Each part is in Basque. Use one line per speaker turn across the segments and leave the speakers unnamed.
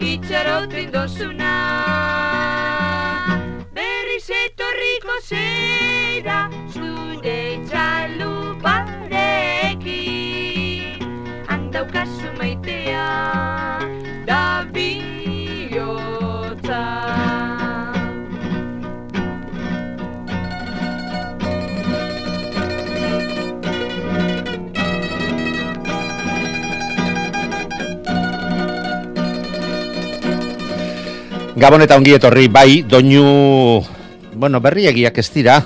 Itxaroten dozuna. Berriz etorriko zera zure txaluparekin. Andaukazu maitea
Gabon eta ongi etorri bai, doinu, bueno, berriegiak ez dira,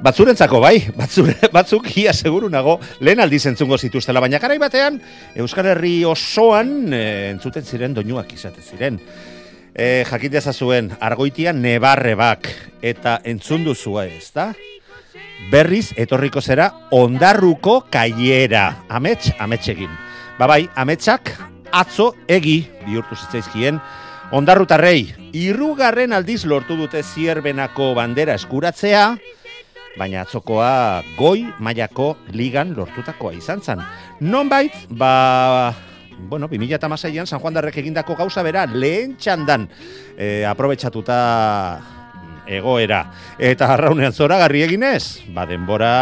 batzurentzako bai, batzure, batzuk ia seguru nago lehen aldiz entzungo zituztela, baina garai batean Euskal Herri osoan e, entzuten ziren doinuak izaten ziren. E, jakit dezazuen, argoitian nebarrebak eta entzun duzua ez da? Berriz etorriko zera ondarruko kaiera, amets, ametsegin. Ba bai, ametsak atzo egi bihurtu zitzaizkien, Ondarrutarrei, irugarren aldiz lortu dute zierbenako bandera eskuratzea, baina atzokoa goi mailako ligan lortutakoa izan zen. Nonbait, ba, bueno, 2006an San Juan Darrek egindako gauza bera lehen txandan e, aprobetsatuta egoera. Eta arraunean zoragarri eginez, ba denbora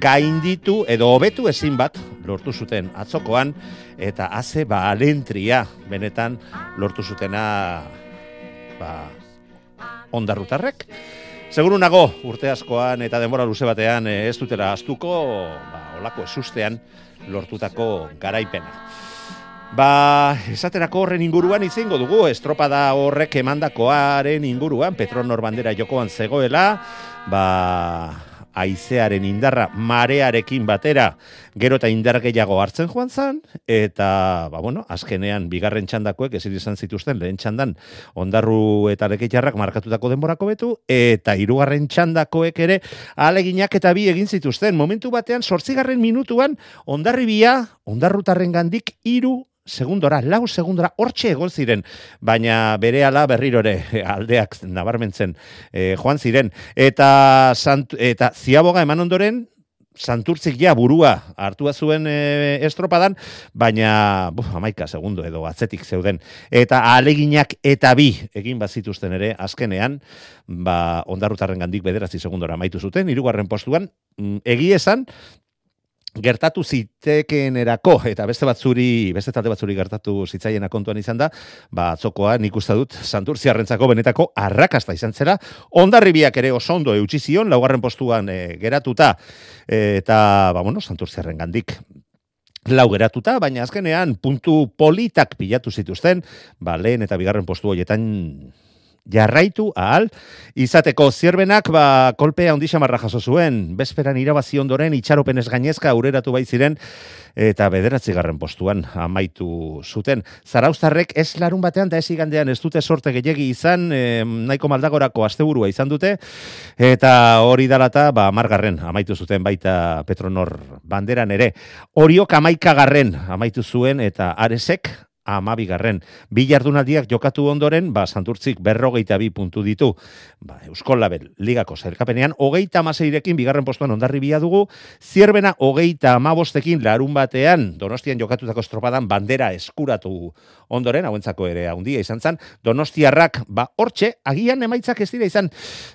gainditu edo hobetu ezin bat lortu zuten atzokoan eta haze ba alentria benetan lortu zutena ba ondarrutarrek. Seguru nago urte askoan eta denbora luze batean eh, ez dutela astuko ba, olako esustean lortutako garaipena. Ba, esaterako horren inguruan izango dugu, estropada horrek emandakoaren inguruan, Petronor bandera jokoan zegoela, ba, aizearen indarra marearekin batera. Gero eta indar gehiago hartzen joan zan, eta, ba, bueno, azkenean, bigarren txandakoek ezin izan zituzten, lehen txandan, ondarru eta lekeitarrak markatutako denborako betu, eta hirugarren txandakoek ere, aleginak eta bi egin zituzten, momentu batean, sortzigarren minutuan, ondarribia, ondarrutarren gandik, iru segundora, lau segundora, hortxe egon ziren, baina bere ala berrirore aldeak nabarmentzen eh, joan ziren. Eta, sant, eta ziaboga eman ondoren, santurtzik ja burua hartua zuen e, estropadan, baina buf, amaika segundo edo atzetik zeuden. Eta aleginak eta bi egin bazituzten ere, azkenean, ba, ondarrutarren gandik bederatzi segundora maitu zuten, irugarren postuan, mm, egi esan, gertatu zitekeenerako eta beste batzuri, beste talde batzuri gertatu zitzaiena kontuan izan da, ba atzokoa nik uste dut Santurtziarrentzako benetako arrakasta izan zera. Ondarribiak ere oso ondo eutsi zion laugarren postuan e, geratuta eta ba bueno, Santurtziarren gandik lau geratuta, baina azkenean puntu politak pilatu zituzten, ba lehen eta bigarren postu horietan jarraitu ahal izateko zierbenak ba kolpea handi xamarra jaso zuen bezperan irabazi ondoren itxaropen ez gainezka aurreratu bai ziren eta bederatzigarren postuan amaitu zuten. Zarauztarrek ez larun batean da ez igandean ez dute sorte gehiegi izan, e, nahiko maldagorako asteburua izan dute, eta hori dalata, ba, margarren amaitu zuten baita Petronor banderan ere. Horiok amaikagarren amaitu zuen, eta aresek amabigarren. Bi jardunaldiak jokatu ondoren, ba, santurtzik berrogeita bi puntu ditu. Ba, Euskol Label, ligako zerkapenean, hogeita amaseirekin, bigarren postuan ondarri bia dugu, zierbena hogeita amabostekin larun batean, donostian jokatutako estropadan bandera eskuratu ondoren, hauentzako ere handia izan zen, donostiarrak, ba, hortxe, agian emaitzak ez dira izan,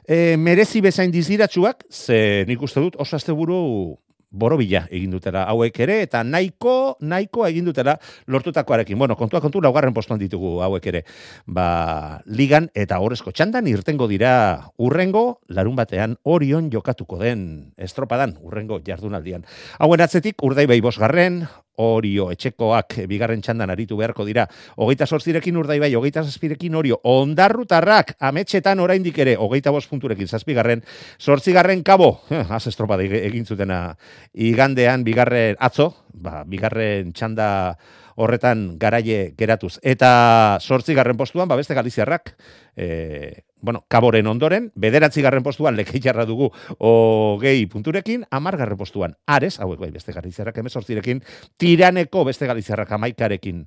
e, merezi bezain diziratsuak, ze nik uste dut, oso azte buru borobila egin dutela hauek ere eta nahiko nahiko egin dutela lortutakoarekin. Bueno, kontua kontu laugarren postuan ditugu hauek ere. Ba, ligan eta horrezko txandan irtengo dira urrengo larun batean Orion jokatuko den estropadan urrengo jardunaldian. Hauen atzetik urdai bai bosgarren, Orio etxekoak bigarren txandan aritu beharko dira. Hogeita sortzirekin urdai bai, hogeita zazpirekin Orio. Ondarrutarrak, ametxetan oraindik ere, hogeita bost punturekin zazpigarren, sortzigarren kabo, eh, az estropada egin zutena igandean, bigarren atzo, ba, bigarren txanda horretan garaie geratuz. Eta sortzigarren postuan, ba, beste galiziarrak, e, bueno, kaboren ondoren, bederatzi garren postuan lekei jarra dugu o gehi punturekin, amar garren postuan, ares, hauek bai, beste galizarrak emezortzirekin, tiraneko beste galizarrak amaikarekin,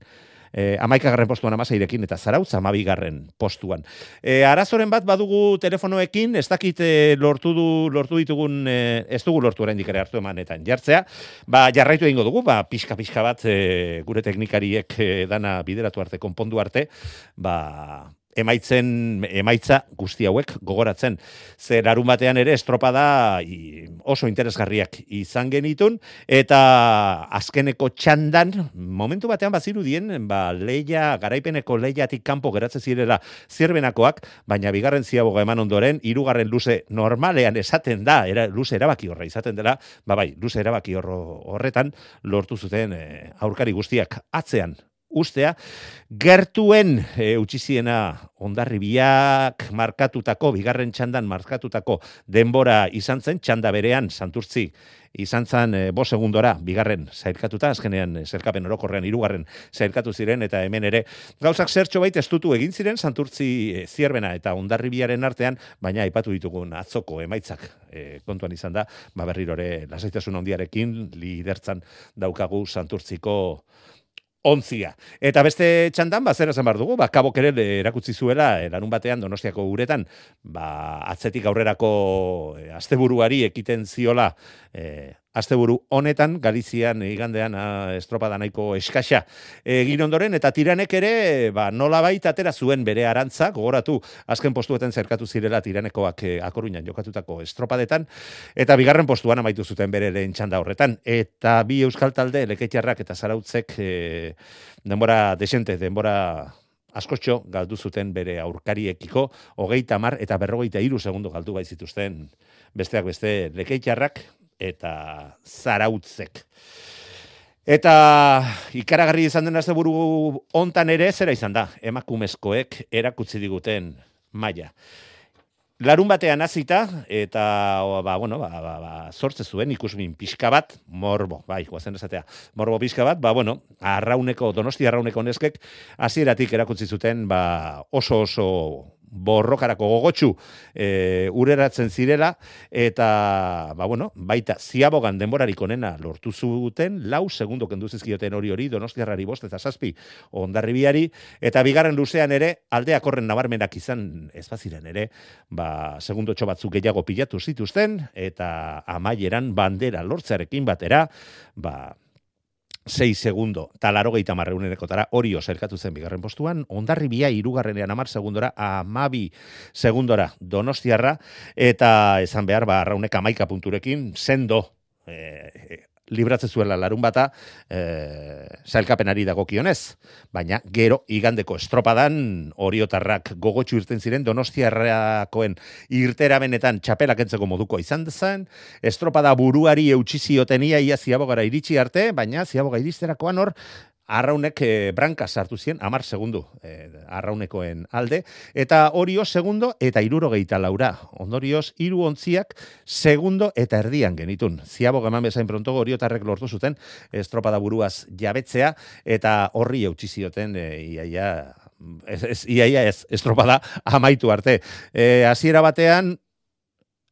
eh, amaika garren postuan amaseirekin, eta zarautza amabigarren postuan. Eh, arazoren bat badugu telefonoekin, ez dakit eh, lortu, du, lortu ditugun, eh, ez dugu lortu oraindik ere hartu emanetan jartzea, ba, jarraitu egingo dugu, ba, pixka-pixka bat eh, gure teknikariek eh, dana bideratu arte, konpondu arte, ba, emaitzen emaitza guzti hauek gogoratzen. Ze larun batean ere estropada oso interesgarriak izan genitun eta azkeneko txandan momentu batean bazirudien ba leia garaipeneko leiatik kanpo geratze zirela zierbenakoak, baina bigarren ziaboga eman ondoren hirugarren luze normalean esaten da, era luze erabaki horra izaten dela, ba bai, luze erabaki horro, horretan lortu zuten e, aurkari guztiak atzean ustea, gertuen e, utxiziena ondarribiak markatutako, bigarren txandan markatutako denbora izan zen, txanda berean, santurtzi, izan zen e, bo segundora, bigarren zailkatuta, azkenean e, zerkapen orokorrean, irugarren zailkatu ziren, eta hemen ere, gauzak zertxo bait estutu egin ziren, santurtzi e, zierbena eta ondarribiaren artean, baina aipatu ditugun atzoko emaitzak e, kontuan izan da, ba berrirore lasaitasun ondiarekin lidertzan daukagu santurtziko ontzia. Eta beste txandan, ba, zer esan dugu, ba, kabok ere erakutsi zuela, eranun batean donostiako uretan, ba, atzetik aurrerako e, asteburuari ekiten ziola, e, asteburu honetan, Galizian igandean a, estropada nahiko eskaxa egin ondoren, eta tiranek ere, ba, nola baita atera zuen bere arantza, gogoratu, azken postuetan zerkatu zirela tiranekoak e, akoruinan jokatutako estropadetan, eta bigarren postuan amaitu zuten bere lehen txanda horretan, eta bi euskal talde, leketxarrak eta zarautzek, e, denbora desente, denbora askotxo galdu zuten bere aurkariekiko, hogeita mar eta berrogeita iru segundo galdu baizituzten besteak beste lekeitarrak eta zarautzek. Eta ikaragarri izan den buru hontan ere zera izan da, emakumezkoek erakutsi diguten maila. Larun batean hasita eta ba bueno, ba, ba, ba sortze zuen ikusmin pixka bat, morbo, bai, goazen esatea. Morbo pixka bat, ba bueno, Arrauneko Donostia Arrauneko neskek hasieratik erakutsi zuten ba oso oso borrokarako gogotsu e, ureratzen zirela, eta, ba, bueno, baita, ziabogan denborarik onena lortu zuten, lau segundo kendu zizkioten hori hori, donostiarrari bost eta zazpi ondarribiari, eta bigarren luzean ere, aldeak horren nabarmenak izan ez baziren ere, ba, segundo batzuk gehiago pilatu zituzten, eta amaieran bandera lortzearekin batera, ba, 6 segundo, talaro gehieta marreunereko tara, hori oserkatu zen bigarren postuan, ondarri bia irugarrenean amar segundora, amabi segundora donostiarra, eta esan behar, ba, raunek amaika punturekin, sendo, e, libratze zuela larun bata, e, zailkapenari dagokionez. Baina, gero, igandeko estropadan, oriotarrak gogotxu irten ziren, donostiarrakoen irtera benetan txapelak entzeko moduko izan zen, estropada buruari eutxizioten ia ia ziabogara iritsi arte, baina ziaboga iristerakoan hor, Arraunek e, branka sartu zien, amar segundu e, arraunekoen alde, eta orio segundo eta irurogeita laura. Ondorioz, hiru ontziak segundo eta erdian genitun. Ziabo gaman bezain pronto oriotarrek lortu zuten estropada buruaz jabetzea, eta horri eutxi zioten e, iaia, ez, ez, iaia ez, estropada amaitu arte. E, hasiera batean,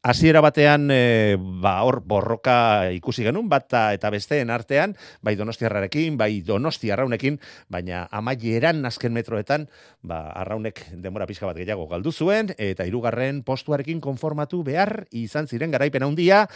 Hasiera batean e, ba hor borroka ikusi genuen bata eta besteen artean, bai Donostiarrarekin, bai Donosti Arraunekin, baina amaieran azken metroetan, ba Arraunek denbora pixka bat gehiago galdu zuen eta hirugarren postuarekin konformatu behar izan ziren garaipen handia.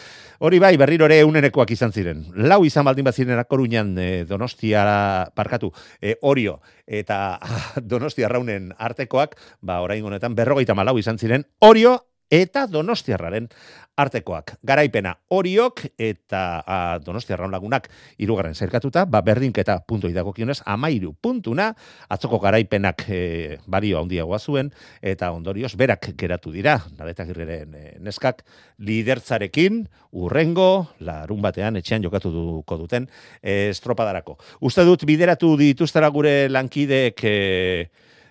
Hori bai berriro ere unenekoak izan ziren. Lau izan baldin bat ziren Koruñan e, Donostia parkatu, e, Orio eta ah, Donosti Arraunen artekoak, ba orain honetan 54 izan ziren. Orio eta Donostiarraren artekoak. Garaipena horiok eta a, Donostiarraun lagunak irugarren zerkatuta, ba, berdinketa punto idagokionez, amairu puntuna, atzoko garaipenak e, bario handiagoa zuen, eta ondorioz berak geratu dira, nadetak irreren e, neskak, lidertzarekin, urrengo, larun batean, etxean jokatu duko duten, e, estropadarako. Uste dut bideratu dituztera gure lankideek e,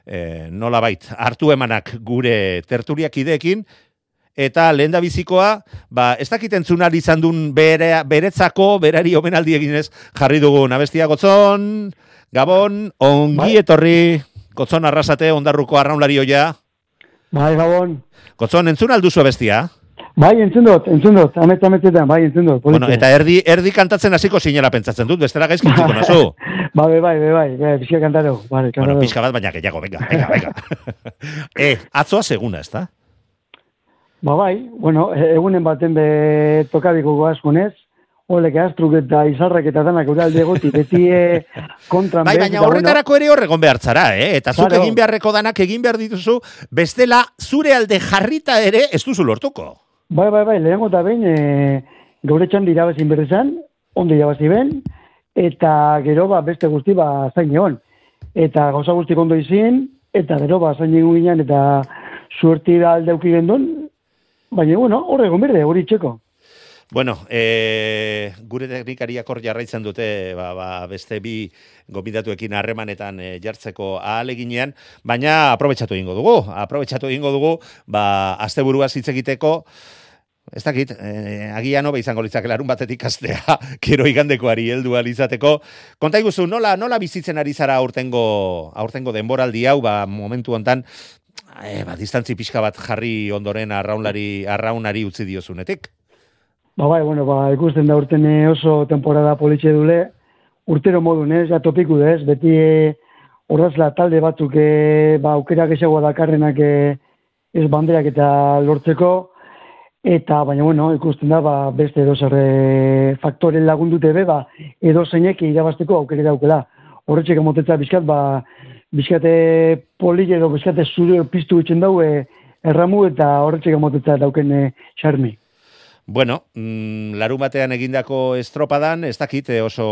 e, nola bait, hartu emanak gure terturiak ideekin, eta lehen da bizikoa, ba, ez dakiten zunari izan duen bere, beretzako, berari omenaldi eginez jarri dugu nabestia gotzon, gabon, ongi bai. etorri, gotzon arrasate, ondarruko arraunlari oia.
Bai, gabon.
Gotzon, entzun alduzu bestia?
Bai, entzun dut, entzun dut, amet, ametetan, bai, entzun dut.
Bueno, eta erdi, erdi kantatzen hasiko sinela pentsatzen dut, bestela gaizki txiko nazu.
Ba, bai, bai, bai, bai, pixka kantaro. Vale,
bueno, pixka bat, baina gehiago, venga, venga, venga. eh, atzoa seguna, ez da?
Ba bai, bueno, e, egunen baten be tokabiko goazkunez, olek astruk eta izarrak eta danak uralde goti, beti e, kontran
bai, baina horretarako ere horregon behartzara, eh? eta zuk egin beharreko danak egin behar dituzu, bestela zure alde jarrita ere ez duzu lortuko.
Bai, bai, bai, lehenko eta behin, e, gaur etxan dira bezin berrizan, ondo irabazi ben, eta gero ba, beste guzti ba, zain egon. Eta gauza guzti kondo izin, eta gero ba, zain egon ginen, eta suerti da aldeuki gendun, Baina, bueno, horre gomberde, hori txeko.
Bueno, e, gure teknikariak hor jarraitzen dute ba, ba, beste bi gomidatuekin harremanetan e, jartzeko ahaleginean, baina aprobetsatu egingo dugu. Aprobetsatu egingo dugu, ba, asteburu hitz egiteko, Ez dakit, eh, agian hobe izango litzak larun batetik astea, kero igandekoari heldu izateko. Konta iguzu, nola, nola bizitzen ari zara aurtengo, aurtengo denboraldi hau, ba, momentu hontan, e, ba, distantzi pixka bat jarri ondoren arraunlari, arraunari utzi diozunetik.
Ba, bai, bueno, ba, ikusten da urten oso temporada politxe dule, urtero modun ez, ja topiku ez, beti e, horrazla talde batzuk e, ba, aukerak esagoa dakarrenak e, ez banderak eta lortzeko, eta baina, bueno, ikusten da, ba, beste edo zerre faktoren lagundute be, ba, edo zeinek irabazteko aukere daukela. Horretxek emotetza bizkat, ba, bizkate poli edo bizkate zure piztu itzen daue erramu eta horretxek amotetza dauken e, xarmi.
Bueno, mm, larun batean egindako estropadan, ez dakit eh, oso,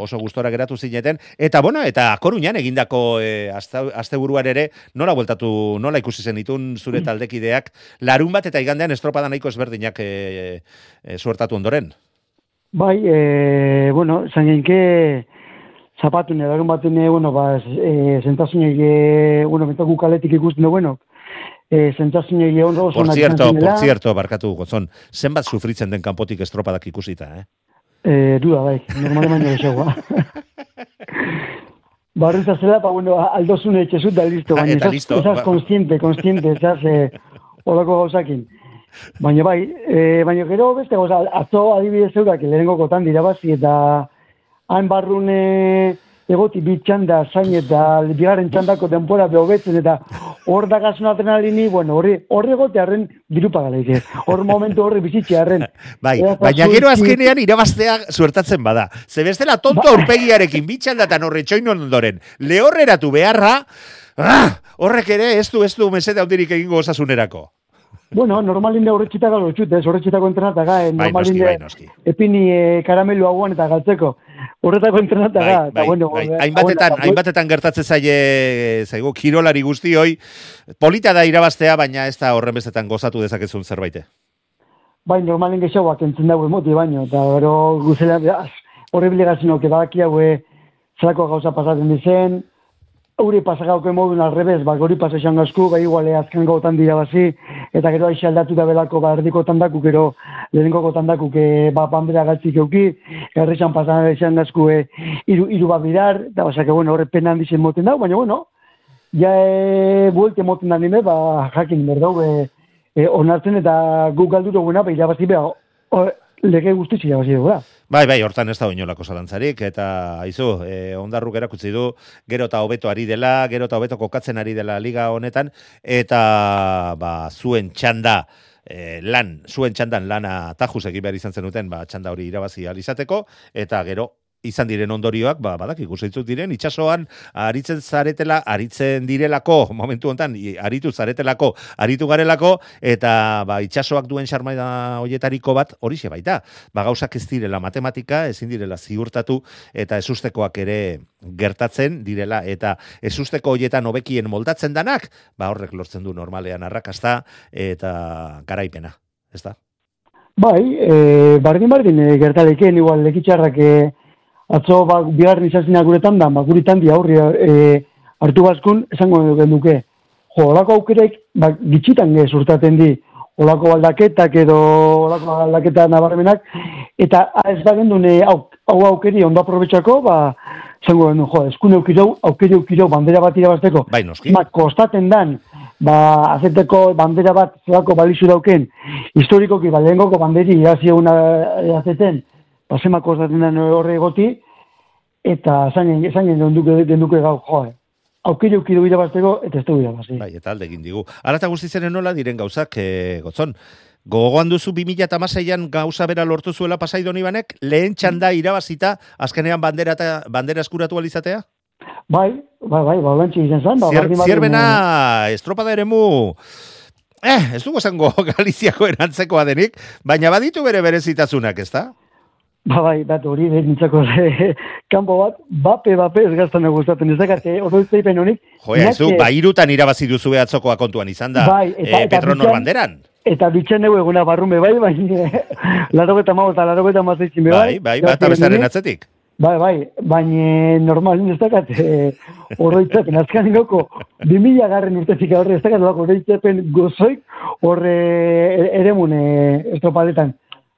oso gustora geratu zineten, eta bueno, eta koruñan egindako e, asteburuan ere, nola bueltatu, nola ikusi zen ditun zure mm. taldekideak, larun bat eta igandean estropadan nahiko ezberdinak e, e, suertatu ondoren?
Bai, e, bueno, zangenke, zapatu ne, darun bat ne, bueno, ba, e, zentasun ege, bueno, bentako kaletik ikusten du, bueno, e, zentasun ege ondo
Por cierto, por cierto, barkatu, gozon, zenbat sufritzen den kanpotik estropadak ikusita, eh?
E, duda, bai, normale baino desegoa. Barrenta zela, pa, bueno, aldozun etxezut da listo, baina
eta listo.
Esaz konstiente, konstiente, esaz, eh, olako gauzakin. Baina bai, eh, baina gero beste gauza, atzo adibidez eurak, lehenengo kotan dira bazi, eta hain barrune egoti bitxanda zain eta bigarren txandako denpora behobetzen eta hor da adrenalini, bueno, horri, horri egote harren dirupa galeike. Hor momentu horri bizitxe harren.
Bai, baina gero azkenean irabaztea suertatzen bada. Ze bestela tonto ba aurpegiarekin bitxanda eta norre txoin ondoren. Lehorreratu beharra, ah, horrek ere ez du, ez du mesede handirik egingo osasunerako.
Bueno, normalin de horretxita galo txut, ez horretxitako entrenata eh, normalin de bai, epini eh, karamelu hauan eta galtzeko. Horretako entrenata bai,
bai, bueno, bai. Hainbatetan, hainbatetan gertatzen zaie, zaigu, kirolari guzti hoi, polita da irabaztea, baina ez da horren bestetan gozatu dezakezun zerbaite.
Bai, normalin gehiagoak entzun dago emoti baino, eta gero guzela, horrebile gazino, que badaki haue, zelako gauza pasatzen dizen, Euri pasagauko modun alrebez, ba, gori pasa esan ba, iguale azken gotan dira bazi, eta gero aixe aldatu da belako, ba, erdiko tandaku, gero lehenko tandaku, ke, ba, bandera gatzik euki, errexan pasan esan gazku, e, iru, iru bat bidar, eta basak, bueno, horre pena handizien moten dau, baina, bueno, ja, e, buelte moten da nime, ba, jakin berdau, e, e, onartzen eta guk galdu duguna, ba, irabazi beha, lege guztiz irabazi dugu da.
Bai, bai, hortan ez da oinolako zalantzarik, eta aizu, e, ondarruk erakutzi du, gero eta hobeto ari dela, gero eta hobeto kokatzen ari dela liga honetan, eta ba, zuen txanda, e, lan, zuen txandan lana tajus egin behar izan zenuten, ba, txanda hori irabazi alizateko, eta gero izan diren ondorioak, ba, badak ikusitzuk diren, itxasoan aritzen zaretela, aritzen direlako, momentu hontan, aritu zaretelako, aritu garelako, eta ba, itxasoak duen xarmaida hoietariko bat hori baita. Ba, gauzak ez direla matematika, ezin direla ziurtatu, eta ezustekoak ere gertatzen direla, eta ezusteko hoietan hobekien moldatzen danak, ba, horrek lortzen du normalean arrakasta, eta garaipena, ez da?
Bai, e, bardin bardin e, gertaleken igual lekitxarrak e, atzo ba, bigarren izazinak guretan da, ba, guritan di aurri e, hartu bazkun, esango genduke. Jo, olako aukerek, ba, gitxitan ge surtaten di, olako aldaketak edo olako aldaketa nabarmenak, eta ez da gendun e, au, hau aukeri ondo aprobetxako, ba, esango gendu, jo, eskune aukirau, aukeri aukirau bandera bat irabazteko,
Bai, noski.
ba, kostaten dan, ba, azeteko bandera bat zelako balizu dauken, historikoki, ba, lehengoko banderi irazi eguna azeten, ba, zema kostaten den horre egoti, eta zainen, zainen genduke, genduke gau, jo, aukeri aukidu irabazteko, eta ez dugu irabazi.
Bai, eta alde egin digu. Arata guztizenen nola diren gauzak, e, gotzon, gogoan duzu 2006an gauza bera lortu zuela pasaidon ibanek, lehen txanda irabazita, azkenean bandera, eta, bandera eskuratu alizatea?
Bai, bai, bai, ba, lantxe izan zen, ba,
Zier, zierbena, estropada eremu, eh, ez dugu esango Galiziako erantzekoa denik, baina baditu bere berezitasunak, ez da?
Ba, bai, bat hori behintzako kanpo bat, bape, bape, ez gaztan gustatzen, ez dakate, oroitzaipen honik.
Joa, ez du,
Inak,
ba, irutan irabazi duzu atzokoa kontuan izan da,
Bai, eta-
eh,
eta
Petronor
bitxan-
banderan.
Eta bitxen dugu eguna barrume, bai, bai, laro eta mau eta laro eta mazaitzin,
Bai, bai, bat abestaren atzetik.
Bai, bai, baina normal ez dakat e, azkan ingoko, 2000 garren urtezik horre ez dakat lako horroitzapen gozoik horre e- eremun e, estropaletan.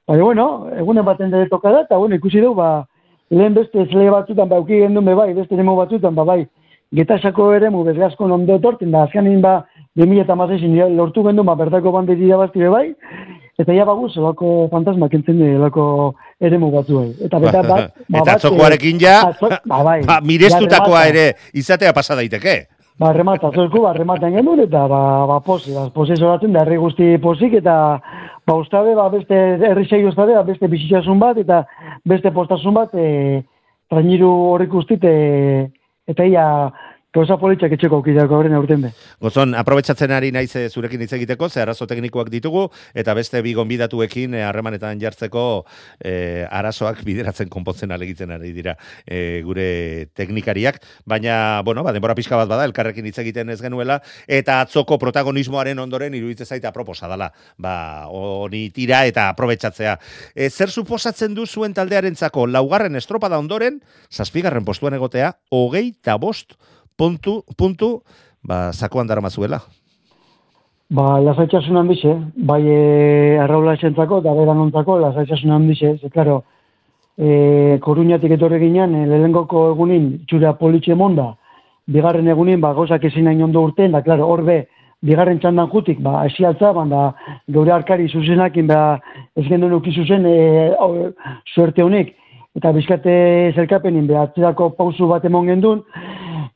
Baina, bueno, egunen baten dere toka da, eta bueno, ikusi dugu, ba, lehen beste zele batzutan, ba, uki gendun be bai, beste eremu batzutan, ba, bai, getasako eremu bezgazko ondo etorten, da, azkanin, ba, 2000 eta mazaitzin lortu gendun, ba, bertako banderi irabazti be bai, eta ja baguz, lako fantasma kentzen de, lako eremu batzuei. Eta beta bat, ba,
Eta
bat,
atzokoarekin ja,
ba, bai.
ba, mirestutakoa ere izatea pasa daiteke.
Ba, remata, atzorku, ba, rematen genuen, eta, ba, ba, posi, ba, posi zoratzen, da, herri guzti posik, eta, ba, ustabe, ba, beste, herri sei ustabe, ba, beste bizitzasun bat, eta beste postasun bat, e, trainiru horrik ustit, e, eta ia, gauza politxak etxeko aukidako horren aurten be.
Gozon, aprobetsatzen ari naiz eh, zurekin hitz egiteko, ze arazo teknikoak ditugu, eta beste bi gonbidatuekin eh, harremanetan jartzeko eh, arazoak bideratzen konpontzen alegitzen ari dira eh, gure teknikariak, baina, bueno, ba, denbora pixka bat bada, elkarrekin hitz egiten ez genuela, eta atzoko protagonismoaren ondoren iruditzen zaita aproposa dela, ba, honi tira eta aprobetsatzea. E, zer suposatzen du zuen taldearentzako laugarren estropada ondoren, zazpigarren postuan egotea, hogei bost puntu, puntu, ba, sakoan dara mazuela.
Ba, lasaitxasun handixe, bai e, arraula esentzako, eta beran ontzako, lasaitxasun handixe, ze, klaro, e, koruñatik etorri ginen, e, lehengoko egunin, txura politxe monda, bigarren egunin, ba, gauzak ezin nahi ondo urten, da, klaro, horbe, bigarren txandan jutik, ba, esialtza, ba, da, geure arkari zuzenakin, ba, ez genduen uki zuzen, e, hau, suerte honik, eta bizkate zelkapenin, behatzerako pausu bat emon gendun,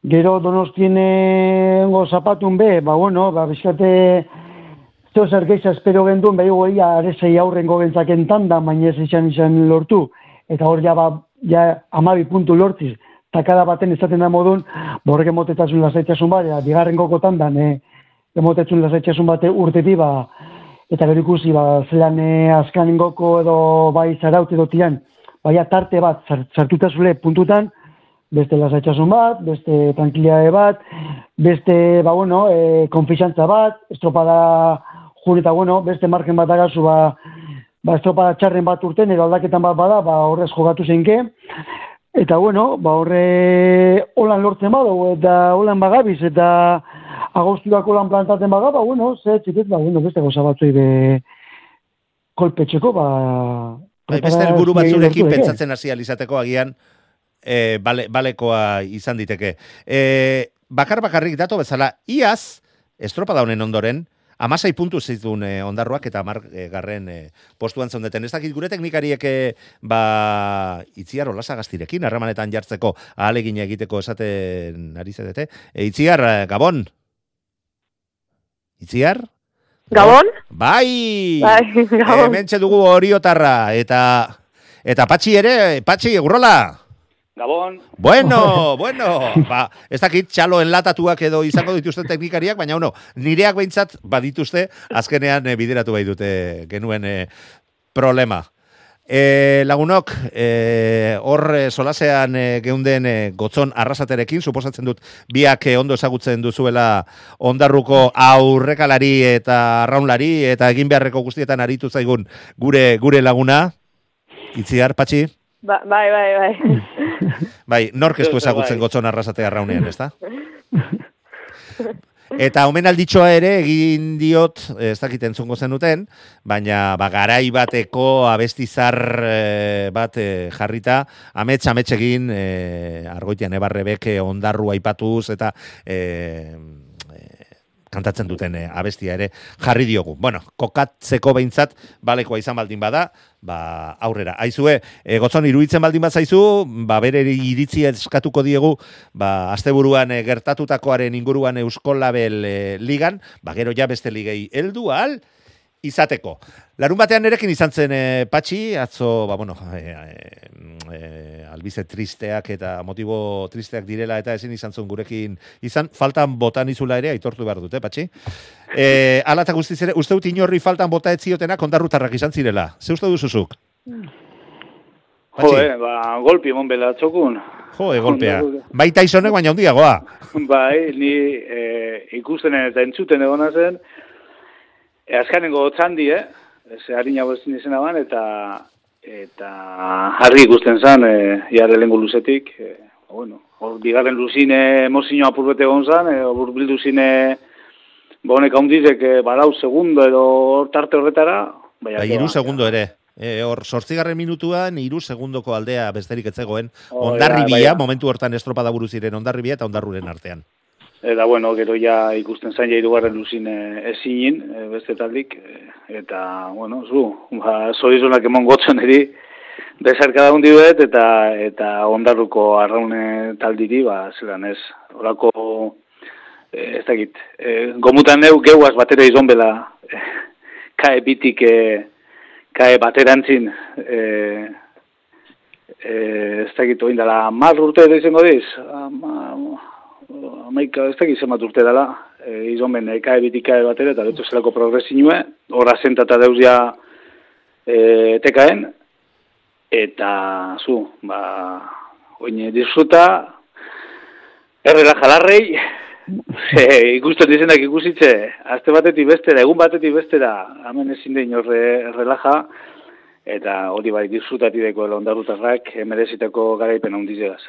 gero donostienengo zapatun be, ba, bueno, ba, bizkate, zeo zer gehiago espero gendun, behi goia aresei aurrengo gentzaken tanda, baina ez izan izan lortu, eta hor ja, ba, ja amabi puntu lortziz, eta kada baten izaten da modun, borrek emotetasun lasaitasun bat, ja, bigarren goko tandan, eh, emotetsun lasaitasun bate urteti, ba, eta gero ikusi, ba, zelan eh, azkanengoko edo bai zaraut edo tian, baina tarte bat zar- sartuta zule puntutan, beste lasaitasun bat, beste tranquilidade bat, beste, ba, bueno, e, konfixantza bat, estropada jun eta, bueno, beste margen bat agazu, ba, ba, estropada txarren bat urten, edo aldaketan bat bada, ba, horrez jogatu zeinke, Eta bueno, ba horre holan lortzen badu eta holan bagabiz eta agosturako lan plantatzen baga, ba bueno, ze txiket, ba bueno, beste goza batzui be kolpetxeko, ba...
Bai, beste
preparazio
helburu batzurekin pentsatzen hasi alizateko agian e, bale, balekoa izan diteke. E, bakar bakarrik dato bezala, iaz, estropada honen ondoren, amasai puntu zituen e, ondarruak eta amar e, garren e, postuan zeundeten. Ez dakit gure teknikariek e, ba, itziar olasa gaztirekin, harremanetan jartzeko ahalegin egiteko esaten ari zedete. E, itziar, Gabon? Itziar?
Gabon?
Bai!
Bai, Gabon.
Hementxe dugu oriotarra, eta eta patxi ere, patxi, urrola!
Gabon,
Bueno, bueno, ba, ez dakit txalo enlatatuak edo izango dituzte teknikariak, baina uno, nireak behintzat badituzte, azkenean eh, bideratu bai dute genuen eh, problema. E, lagunok, e, hor e, solasean e, geunden e, gotzon arrasaterekin, suposatzen dut biak e, ondo ezagutzen duzuela ondarruko aurrekalari eta arraunlari eta egin beharreko guztietan aritu zaigun gure gure laguna. Itziar, patxi?
Ba, bai, bai, bai.
Bai, nork ez du
Bai.
ezagutzen gotzon arrasate arraunean, ezta? Eta omenalditxoa ere egin diot, ez dakit entzungo zenuten, baina ba, garai bateko abestizar eh, bat eh, jarrita, amets amets egin eh, argoitian ebarrebek ondarru aipatuz eta eh, kantatzen duten eh, abestia ere jarri diogu. Bueno, kokatzeko behintzat balekoa izan baldin bada, ba, aurrera. Aizue, e, gotzon iruditzen baldin bat zaizu, ba, bere iritzi eskatuko diegu, ba, asteburuan e, gertatutakoaren inguruan Euskolabel e, ligan, ba, gero ja beste ligei heldu al, izateko. Larun batean nerekin izan zen e, patxi, atzo, ba, bueno, e, e, e, albize tristeak eta motibo tristeak direla eta ezin izan zuen gurekin izan, faltan botan izula ere, aitortu behar dute, patxi. E, ala eta guztiz ere, uste dut inorri faltan bota etziotenak ondarrutarrak izan zirela. Ze uste duzuzuk?
Jo, eh, ba, golpi emon bela txokun.
Jo, e, golpea. Baita izonek baina handiagoa.
bai, ni e, ikusten eta entzuten egona zen, e, azkanengo otzandi, eh? Ze harina bostin izena ban, eta eta jarri ikusten zen, e, jarre lengo luzetik, e, bueno, hor bigarren luzine mozino apurbete egon zen, e, hor bildu zine bonek haundizek e, barau segundo edo hor tarte horretara, baina,
Bai, iru segundo ere. E, hor, sortzigarren minutuan, iru segundoko aldea besterik etzegoen.
Oh,
ondarribia,
ja, bai.
momentu hortan estropada buru ziren ondarribia eta ondarruren artean.
Eta bueno, gero ja ikusten zain ja irugarren luzin e, ezinin, e, beste taldik, e, eta, bueno, zu, ba, zorizunak emon gotzen eri, bezarka hundi duet, eta, eta ondarruko arraune taldiri, ba, zelan ez, horako, e, ez dakit, e, gomutan neu geuaz batera izon bela, e, kae bitik, e, kae baterantzin, e, e, ez dakit, oindala, mar urte edo izango diz, amaika, ez dakit zenbat urte dela, e, izon ben, ekae bitikae batera, eta betu zelako progresinue, horra zentata deuzia e, tekaen, eta zu, ba, oine disfruta, errela jalarrei, e, ikusten dizenak ikusitze, aste batetik bestera, egun batetik bestera, hemen ezin dein horre errelaja, eta hori bai disfrutati deko ondarrutarrak, merezitako garaipen handizegaz.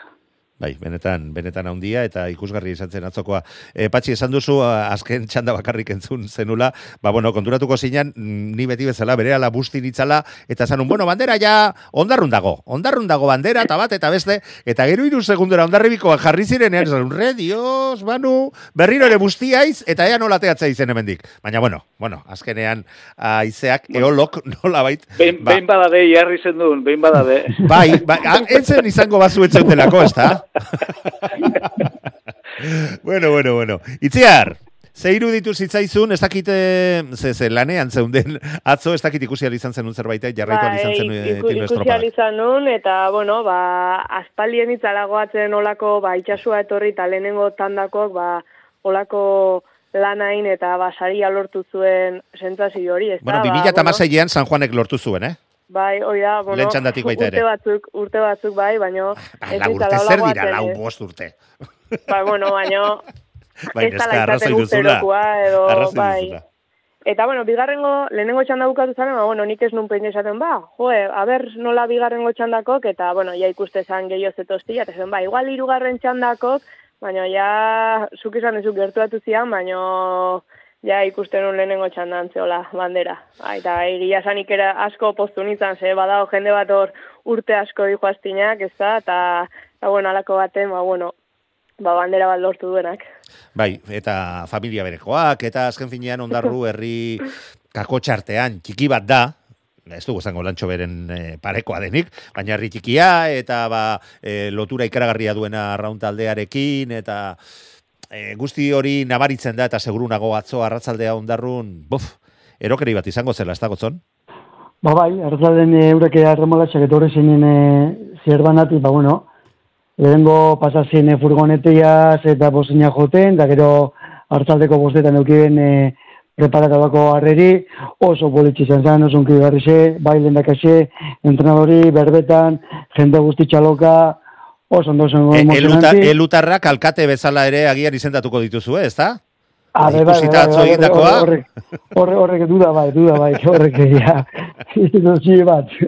Bai, benetan, benetan handia eta ikusgarri izan zen atzokoa. E, patxi, esan duzu, azken txanda bakarrik entzun zenula, ba, bueno, konturatuko zinan, mm, ni beti bezala, bere ala busti nitzala, eta zanun, bueno, bandera ja, ondarrun dago, ondarrun dago bandera, eta bat, eta beste, eta gero iru segundora ondarribikoa jarri zirenean, zanun, re, dios, banu, berriro ere bustiaiz, eta ea nola teatzea izen hemendik. Baina, bueno, bueno, azkenean, aizeak, eolok, nola bait,
Behin, behin badade, jarri zen duen, behin badade.
Bai, bai, ah, entzen izango bazu etzeutelako, ez da? Bueno, bueno, bueno. Itziar, ze iruditu zitzaizun, ez dakite, ze, ze lanean zeunden, atzo ez dakit ikusi izan zenun zerbait, jarraitu
Bai,
izan zen eh,
iku-
tiro
ikusi
estropadak.
izan nun, eta, bueno, ba, aspaldien itzalagoatzen olako, ba, itxasua etorri eta lehenengo tandakok, ba, olako lanain eta basaria lortu zuen sentsazio hori, ez
Bueno,
da?
2006an San Juanek lortu zuen, eh?
Bai, hoi da, bueno,
Lehen txandatik baita ere.
urte batzuk, urte batzuk bai, baino...
Ba,
ez
lau urte, zer dira, lau bost urte.
Ba, bueno, baino...
Bai,
ez
neska, arrazoi duzula.
edo,
Arrazoi
bai.
duzula.
Eta, bueno, bigarrengo, lehenengo txanda bukatu zaren, ba, bueno, nik ez nun peine esaten, ba, joe, aber nola bigarrengo txandakok, eta, bueno, ja ikuste zan gehiago zetozti, eta zen, ba, igual hirugarren txandakok, baina ja, zuk izan ezuk gertuatu zian, baina ja ikusten nun lehenengo txandan zeola bandera. Ba, eta egia zan ikera asko postu nintzen, ze badao jende bat hor urte asko dihoaztinak, ez da, eta, eta, bueno, alako baten, ba, bueno, ba, bandera bat lortu duenak.
Bai, eta familia berekoak, eta azken finean ondarru herri kakotxartean txiki bat da, ez dugu zango lantxo beren e, parekoa denik, baina herri txikia, eta ba, e, lotura ikaragarria duena arraun taldearekin, eta e, guzti hori nabaritzen da, eta segurunago atzo arratzaldea ondarrun, buf, erokeri bat izango zela, ez da gotzon?
Ba bai, arratzalden eureke arremolatxak etorre zinen e, zierbanati, ba bueno, lehenengo pasazien furgonetiaz eta bozina joten, da gero hartzaldeko bostetan eukiben e, preparatabako harreri, oso politxe izan zen, oso unki garrize, bai lendakase, entrenadori, berbetan, jende guzti txaloka, oso ondo zen
E,
emozionanti.
eluta, elutarrak alkate bezala ere agian izendatuko dituzu, ez da?
Ah, bai, bai, bai, bai,
egindakoa.
Horrek, horrek, duda bai, duda bai, horrek, ja, instituzio bat.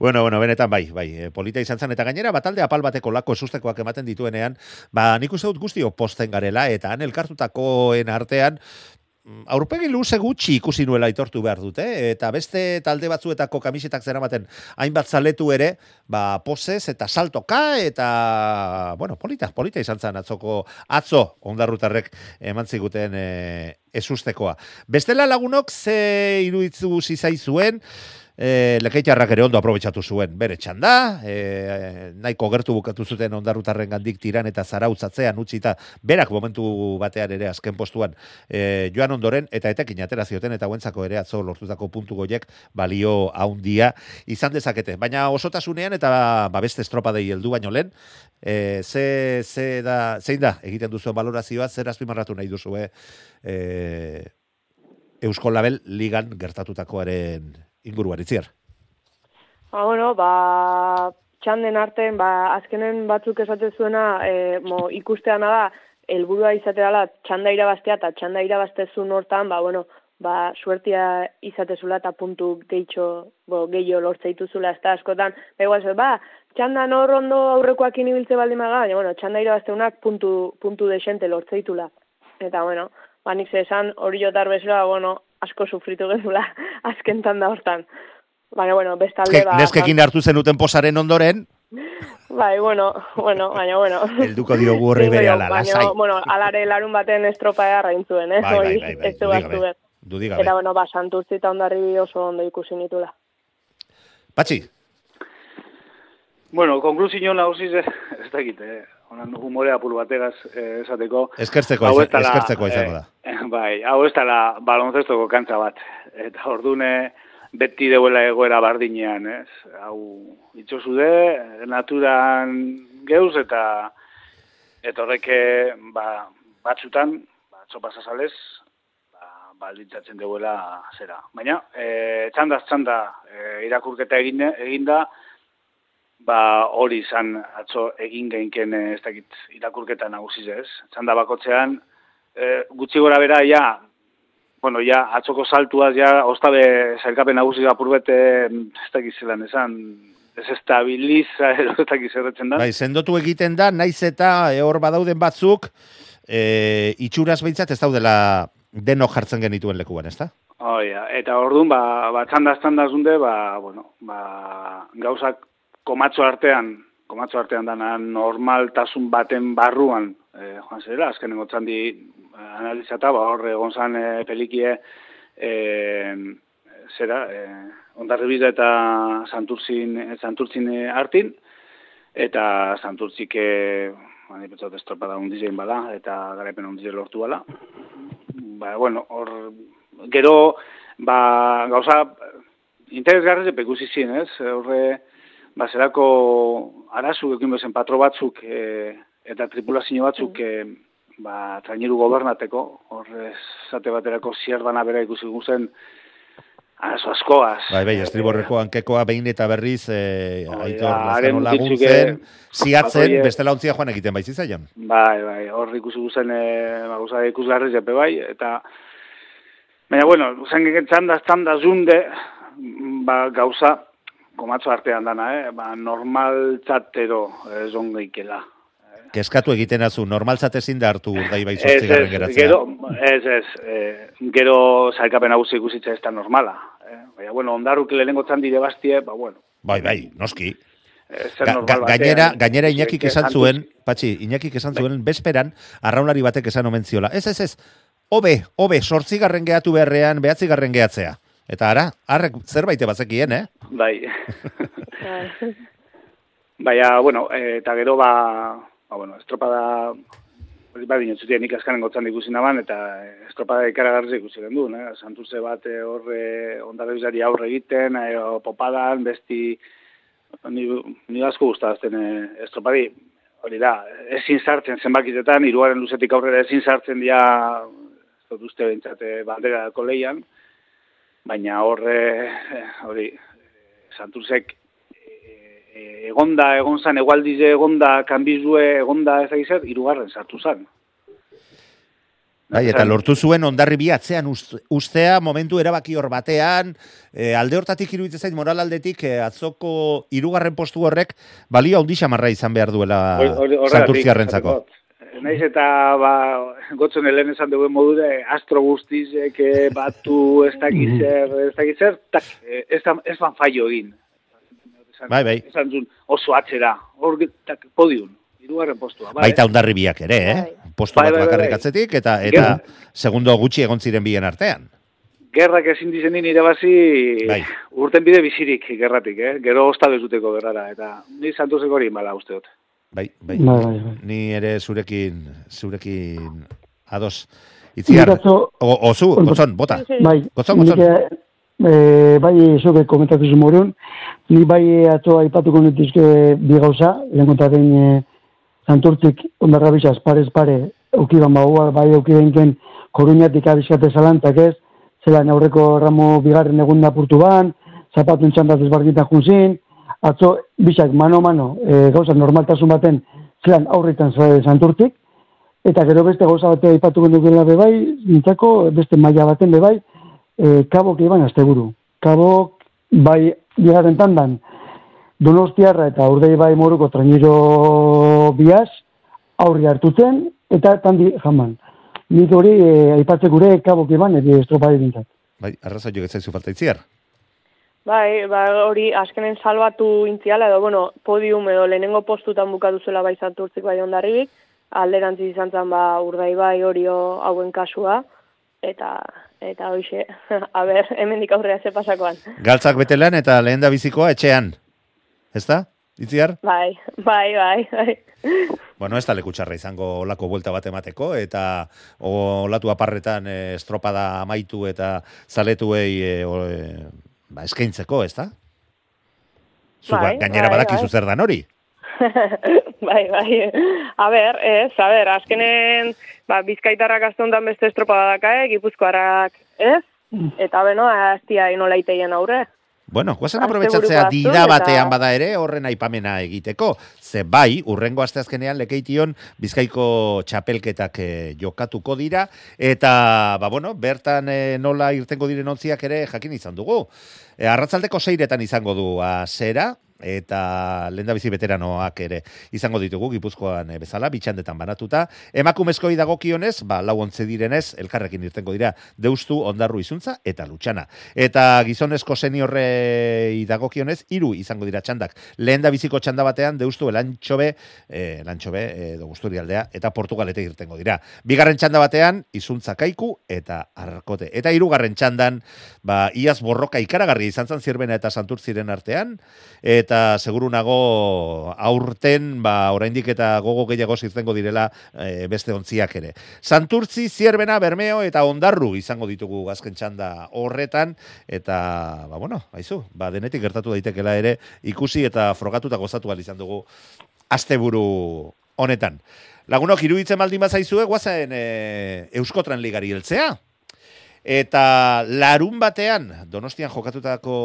Bueno, bueno, benetan bai, bai, e, polita izan zen, eta gainera batalde apal bateko lako esustekoak ematen dituenean, ba, nik uste dut guzti oposten garela, eta han elkartutakoen artean, aurpegi luze gutxi ikusi nuela aitortu behar dute, eta beste talde batzuetako kamisetak zeramaten hainbat zaletu ere, ba, posez eta saltoka, eta, bueno, polita, polita izan zen atzoko, atzo, ondarrutarrek eman ziguten e, esustekoa. Bestela lagunok ze iruditzu zizai zuen, E, lekeitarrak ere ondo aprobetsatu zuen bere txanda, e, nahiko gertu bukatu zuten ondarrutarren gandik tiran eta zarautzatzean utzita, berak momentu batean ere azken postuan e, joan ondoren, eta etekin atera zioten eta guentzako ere atzo lortutako puntu goiek balio haundia izan dezakete. Baina osotasunean eta ba, beste estropadei heldu baino lehen, e, ze, ze da, zein da egiten duzuen valorazioa, zer azpimarratu nahi duzue e, Eusko Label ligan gertatutakoaren inguruan itziar.
Ba, bueno, ba, txanden artean, ba, azkenen batzuk esate zuena, e, mo, ikusteana da, helburua izate dela txanda irabaztea eta txanda irabaztezun hortan, ba, bueno, ba, suertia izatezula eta puntu gehitxo, bo, gehiago lortze dituzula, ez da askotan, ba, igual, ba, txanda nor ondo aurrekoak inibiltze baldin maga, baina, bueno, txanda irabazteunak puntu, puntu desente lortze ditula. Eta, bueno, ba, nik esan hori jotar bezala, bueno, asko sufritu gezula azken tanda hortan. Baina, bueno, bestalde, ba...
Neskekin hartu zenuten posaren ondoren,
Bai, bueno, bueno, baina, bueno.
helduko diogu horri bere ala, lasai.
bueno, alare larun baten estropa edarra intzuen, eh?
Bai, bai, bai, bai,
ez du
gabe.
Eta, bueno, ba, santurtzi eta ondarri oso ondo ikusi nitula.
Patxi,
Bueno, konklusio nagusiz ez ez dakit, eh, honan humore apur bategaz eh, esateko.
eskertzeko,
Hau ez
eskertzeko izango da.
eh, bai, hau ez dela balonzestoko kantza bat. Eta ordune beti deuela egoera bardinean, ez? Hau itxosu de, naturan geuz eta eta horrek eh, ba, batzutan, ba, txopa sazalez, ba, baldintzatzen deuela zera. Baina, e, txandaz txanda e, irakurketa egin, eginda, ba hori izan atzo egin geinken eh, ez dakit irakurketa nagusiz ez. Txanda bakotzean e, gutxi gora bera ja bueno, ja atzoko saltuaz ja ostabe zailkapen nagusi apurbet ez dakit zelan esan desestabiliza edo ez dakit zerretzen da.
Bai, sendotu egiten da, naiz eta eh, hor badauden batzuk, e, itxuraz behintzat ez daudela denok jartzen genituen lekuan, ezta?
Oh, ja. Eta orduan, ba, ba txanda txanda zunde, ba, bueno, ba, gauzak komatxo artean, komatxo artean dana normaltasun baten barruan, eh, joan zela, azkenengo txandi eh, analizata, ba, hor egon zan eh, pelikie, eh, zera, eh, ondarribide eta santurtzin, santurtzin eh, artin, eta santurtzik, eh, bani petzot estropada undizein bala, eta garaipen undizein lortu bala. Ba, bueno, hor, gero, ba, gauza, interesgarri zepe ikusi zien, ez? Horre, ba, zerako arazu ekin bezen patro batzuk e, eta tripulazio batzuk e, ba, traineru gobernateko, horre zate baterako zierdana bera ikusi guzen arazo askoaz.
Bai, bai, estriborreko hankekoa behin eta berriz e, aitor laguntzen,
eh,
ziatzen, bestela ontzia joan egiten baitzizaian.
Bai, bai, hor ikusi guzen, e, ba, gauza ikusgarri zepe bai, eta Baina, bueno, zen txanda, txanda zunde, ba, gauza, komatzo artean dana, eh? ba, normal txatero ez ongeikela.
Keskatu egiten azu, normaltzat ezin da hartu urdai bai zortzigarren geratzea.
gero, ez, ez, eh, gero zailkapen nagusi ikusitza ez da normala. Eh? Baina, bueno, ondarruk lehenengo txandide bastie, ba, bueno,
Bai, bai, noski.
zer
Ga, ga, gainera, gainera Iñakik esan zuen, patxi, Iñakik esan zuen, bezperan, arraunlari batek esan omen ziola. Ez, ez, ez, hobe, hobe, sortzigarren gehatu beharrean, behatzigarren gehatzea. Eta ara, harrek zerbait bazekien, eh?
Bai.
Bai.
Baina, bueno, eh, eta gero, ba, ba bueno, estropada, hori ba, dinotzutia nik askaren gotzan ikusi naban, eta eh, estropada ikaragarri ikusi den du, ne? Santurze bat eh, horre ondarrebizari aurre egiten, eh, o popadan, besti, ni, ni asko gustazten eh, estropadi, hori da, ezin sartzen zenbakitetan, hiruaren luzetik aurrera ezin sartzen dira, ez dut uste bentsate, banderako leian, baina horre, eh, hori, eh, Santurzek eh, egonda, egon zan, egualdize egonda, kanbizue, egonda ez zer, irugarren sartu zan.
Bai, eta lortu zuen ondarri bi atzean ust- ustea momentu erabaki hor batean, e, alde hortatik iruditzen zait moral aldetik e, atzoko hirugarren postu horrek balio handi xamarra izan behar duela santurtziarrentzako.
Naiz eta ba, gotzen helen esan dugu modure astro guztizek eh, batu ez dakiz zer, ez dakiz zer, tak, eh, ez, da, ez ban fallo egin. Esan-
Bai, bai.
Esan zuen oso atzera, hor tak, podium, irugarren postua. Bai,
Baita ondarri biak ere, eh? Postu
Bai,
bat
bai, bai,
bakarrik
bai.
atzetik, eta, eta segundo gutxi egon ziren bien artean.
Gerrak ezin dizenin irabazi
Bai.
urten bide bizirik gerratik, eh? gero osta bezuteko gerrara, eta ni santuzeko hori mala uste dut.
Bai, bai.
Bai, bai, bai.
Ni ere zurekin, zurekin ados. Itziar,
Nik atzo-
o, ozu, gotzon, bota.
Bai,
Gotzon, gotzon.
eh, bai, zuke komentatu zu morun, ni bai atzo aipatuko nituzke bi gauza, lehen kontaten e, santurtzik ondarra bizaz, parez pare, ukiban baua, bai ukibenken koruñatik abizkate zalantak ez, zelan aurreko ramo bigarren egun apurtu ban, zapatun txandat ezbargitan junzin, atzo bizak mano-mano e, gauza normaltasun baten zelan aurritan santurtik, Eta gero beste gauza batea aipatuko dukela bebai, nintzako beste maila baten bebai, e, kabok iban asteburu. Kabok, bai, bigarren tandan, donostiarra eta urdei bai moruko trainero biaz, aurri hartutzen, eta tandi jaman. Nik hori e, aipatzek gure kabok iban, edo estropari bintzat.
Bai, arraza jo getzaizu falta itziar.
Bai, ba, hori askenen salbatu intziala, edo, bueno, podium edo lehenengo postutan bukatu zuela bai santurtzik bai ondarribik, alderantziz izan zen ba urdai bai horio hauen kasua, eta eta hoxe, a ber, hemendik aurrera ze pasakoan.
Galtzak betelan eta lehen da bizikoa etxean. Ez da? Itziar?
Bai, bai, bai, bai.
Bueno, ez da lekutxarra izango olako buelta bat emateko, eta olatu aparretan e, estropada amaitu eta zaletuei e, o, e, ba, eskaintzeko, ez da? Zu,
Bai,
gainera
bai,
badakizu
bai.
zer dan hori.
bai, bai. A ber, ez, a ber, azkenen, ba, bizkaitarrak astontan beste estropada daka, eh, gipuzkoarrak, ez? Eta beno, aztia inola iteien aurre.
Bueno, guazen aprobetsatzea
eta-
batean bada ere horren aipamena egiteko. Ze bai, urrengo asteazkenean lekeition bizkaiko txapelketak eh, jokatuko dira, eta, ba bueno, bertan eh, nola irtengo diren ontziak ere jakin izan dugu. E, arratzaldeko seiretan izango du zera, eta lenda bizi veteranoak ere izango ditugu Gipuzkoan eh, bezala bitxandetan banatuta. Emakumezkoi dagokionez ba lau ontze direnez elkarrekin irtengo dira Deustu Ondarru Izuntza eta Lutxana. Eta gizonezko seniorrei dagokionez hiru izango dira txandak. Lehen da biziko txanda batean Deustu Elantxobe eh, Elantxobe edo Gusturialdea eta Portugalete irtengo dira. Bigarren txanda batean Izuntza Kaiku eta Arkote. Eta hirugarren txandan ba iaz borroka ikaragarri izan zan zirbena eta santurtziren artean. Eta seguru nago aurten ba oraindik eta gogo gehiago irtengo direla e, beste ontziak ere. Santurtzi, Zierbena, Bermeo eta Ondarru izango ditugu azken txanda horretan eta ba bueno, aizu, ba denetik gertatu daitekela ere ikusi eta frogatuta gozatu ahal izan dugu asteburu honetan. Lagunok iruditzen baldin bazaizue, guazen e, Euskotran ligari heltzea. Eta larun batean, donostian jokatutako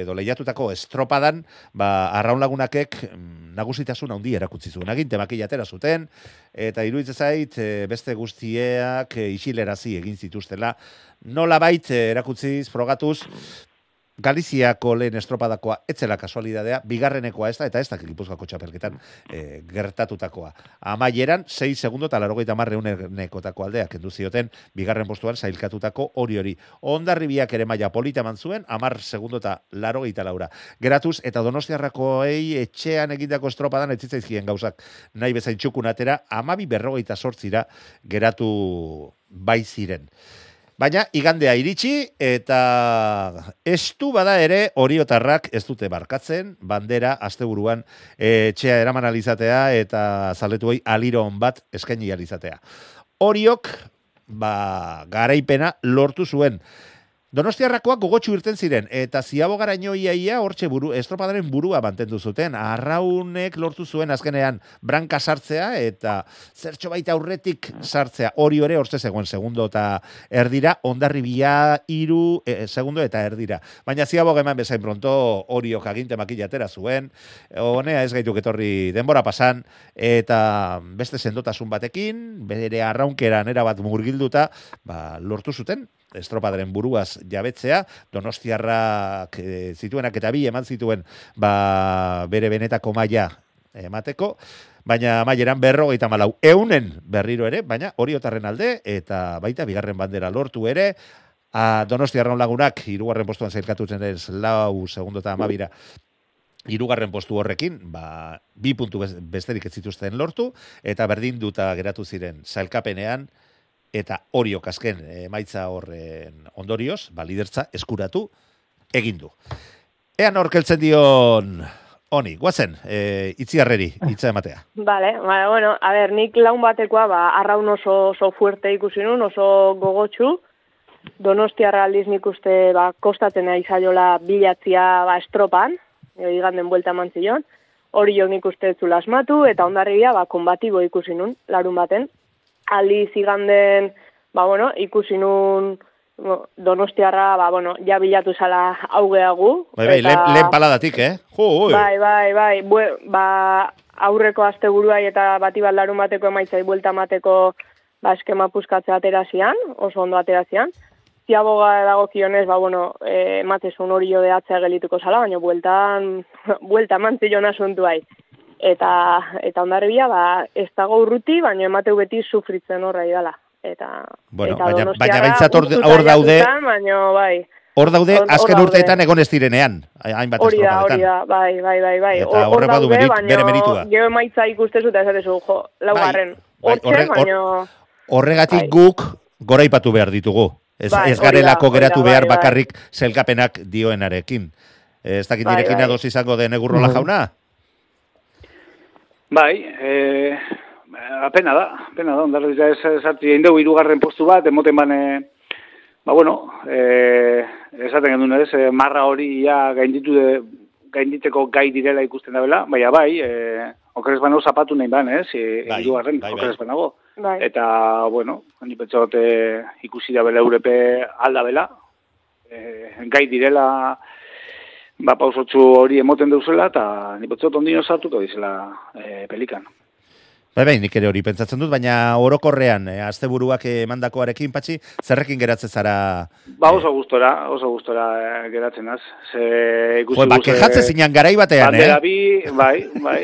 edo lehiatutako estropadan, ba, arraun lagunakek mm, nagusitasun handi erakutsi zuen. Agin temaki atera zuten, eta iruditzen zait eh, beste guztieak eh, isilerazi egin zituztela. Nola bait erakutziz, frogatuz, Galiziako lehen estropadakoa etzela kasualidadea, bigarrenekoa ez da, eta ez da Gipuzkoako txapelketan e, gertatutakoa. Amaieran, 6 segundo eta larogeita marreunekotako aldea, kendu zioten, bigarren postuan zailkatutako hori hori. Ondarribiak ere maila polita zuen, amar segundo eta larogeita laura. Geratuz, eta donostiarrakoei etxean egindako estropadan etzitzaizkien gauzak nahi bezain txukun atera, amabi berrogeita sortzira geratu bai ziren. Baina igandea iritsi eta estu bada ere oriotarrak ez dute barkatzen, bandera asteburuan etxea eraman alizatea eta zaletuei aliron bat eskaini alizatea. Oriok, ba, garaipena lortu zuen. Donostiarrakoak gogotxu irten ziren, eta ziabo garaino iaia hortxe buru, estropadaren burua mantendu zuten. Arraunek lortu zuen azkenean branka sartzea, eta zertxo baita aurretik sartzea. Hori hori hortze zegoen, segundo eta erdira, ondarri bia iru, e, segundo eta erdira. Baina ziabo eman bezain pronto, hori okaginte makillatera zuen, honea ez gaituk etorri denbora pasan, eta beste sendotasun batekin, bere arraunkeran erabat murgilduta, ba, lortu zuten, estropadaren buruaz jabetzea, donostiarrak e, zituenak eta bi eman zituen ba, bere benetako maila emateko, baina maileran berrogeita malau eunen berriro ere, baina hori otarren alde, eta baita bigarren bandera lortu ere, a donostiarra lagunak, irugarren postuan zailkatutzen ez lau segundo eta amabira, irugarren postu horrekin, ba, bi puntu besterik ez zituzten lortu, eta berdin duta geratu ziren zailkapenean, eta horiok azken emaitza horren ondorioz, ba, lidertza eskuratu egin du. Ean horkeltzen dion honi, guazen, e, itziarreri, itza ematea.
Vale, vale, bueno, a ver, nik laun batekoa, ba, arraun oso, oso fuerte ikusi nun, oso gogotxu, donostiarra aldiz nik uste, ba, kostatzen nahi zaiola bilatzia, ba, estropan, e, iganden buelta mantzion, hori jo nik uste zula asmatu, eta ondarribia, ba, konbatibo ikusi nun, larun baten, aldi ziganden, ba, bueno, ikusi nun donostiarra, ba, bueno, ja bilatu zala augeagu.
Bai, bai, eta... lehen, paladatik, eh? Jo, oi.
Bai, bai, bai, Bue, ba, aurreko buruai eta bati baldarun bateko emaitzai buelta mateko ba, eskema puskatzea aterazian, oso ondo aterazian. Ziaboga dago kionez, ba, bueno, e, ematezun hori jo deatzea gelituko zala, baina bueltan, buelta mantzillo asuntu bai eta eta ondarbia ba ez dago urruti baina emateu beti sufritzen horra idala eta
bueno, eta baina baina baitzat hor daude
baina bai
Hor daude, azken urteetan egon ez direnean, hainbat
Hori da, hori da, bai, bai, bai, bai.
Eta horre badu berit, bere meritua.
Geo emaitza ikustezu eta esatezu, jo, laugarren. Bai, bai,
horre, horregatik bai. guk goraipatu behar ditugu. Ez, bai, ez garelako geratu da, behar bai, bakarrik bai. zelkapenak dioenarekin. Ez dakit bai, direkina bai. izango den egurrola jauna?
Bai, e, apena da, apena da, ondarri da, esartu egin dugu irugarren postu bat, emoten bane, ba bueno, e, esaten gendun ez, e, marra hori ja gainditu de, gainditeko gai direla ikusten da bela, baina bai, e, okeres banago zapatu nahi ban, ez, e, bai, irugarren, bai, bai. banago. Bai. Eta, bueno, handi petxot ikusi da bela eurepe alda bela, e, gai direla, ba, pausotxu hori emoten deuzela, eta nipotzot ondino sartuko dizela e, pelikan.
Bai, bai, nik ere hori pentsatzen dut, baina orokorrean, e, azte buruak emandakoarekin patxi, zerrekin geratzen zara?
Ba, oso gustora, oso gustora e, geratzen az. Ze, ikusi
jo, ba, kejatze zinan garai batean,
bandera eh? bi, bai, bai.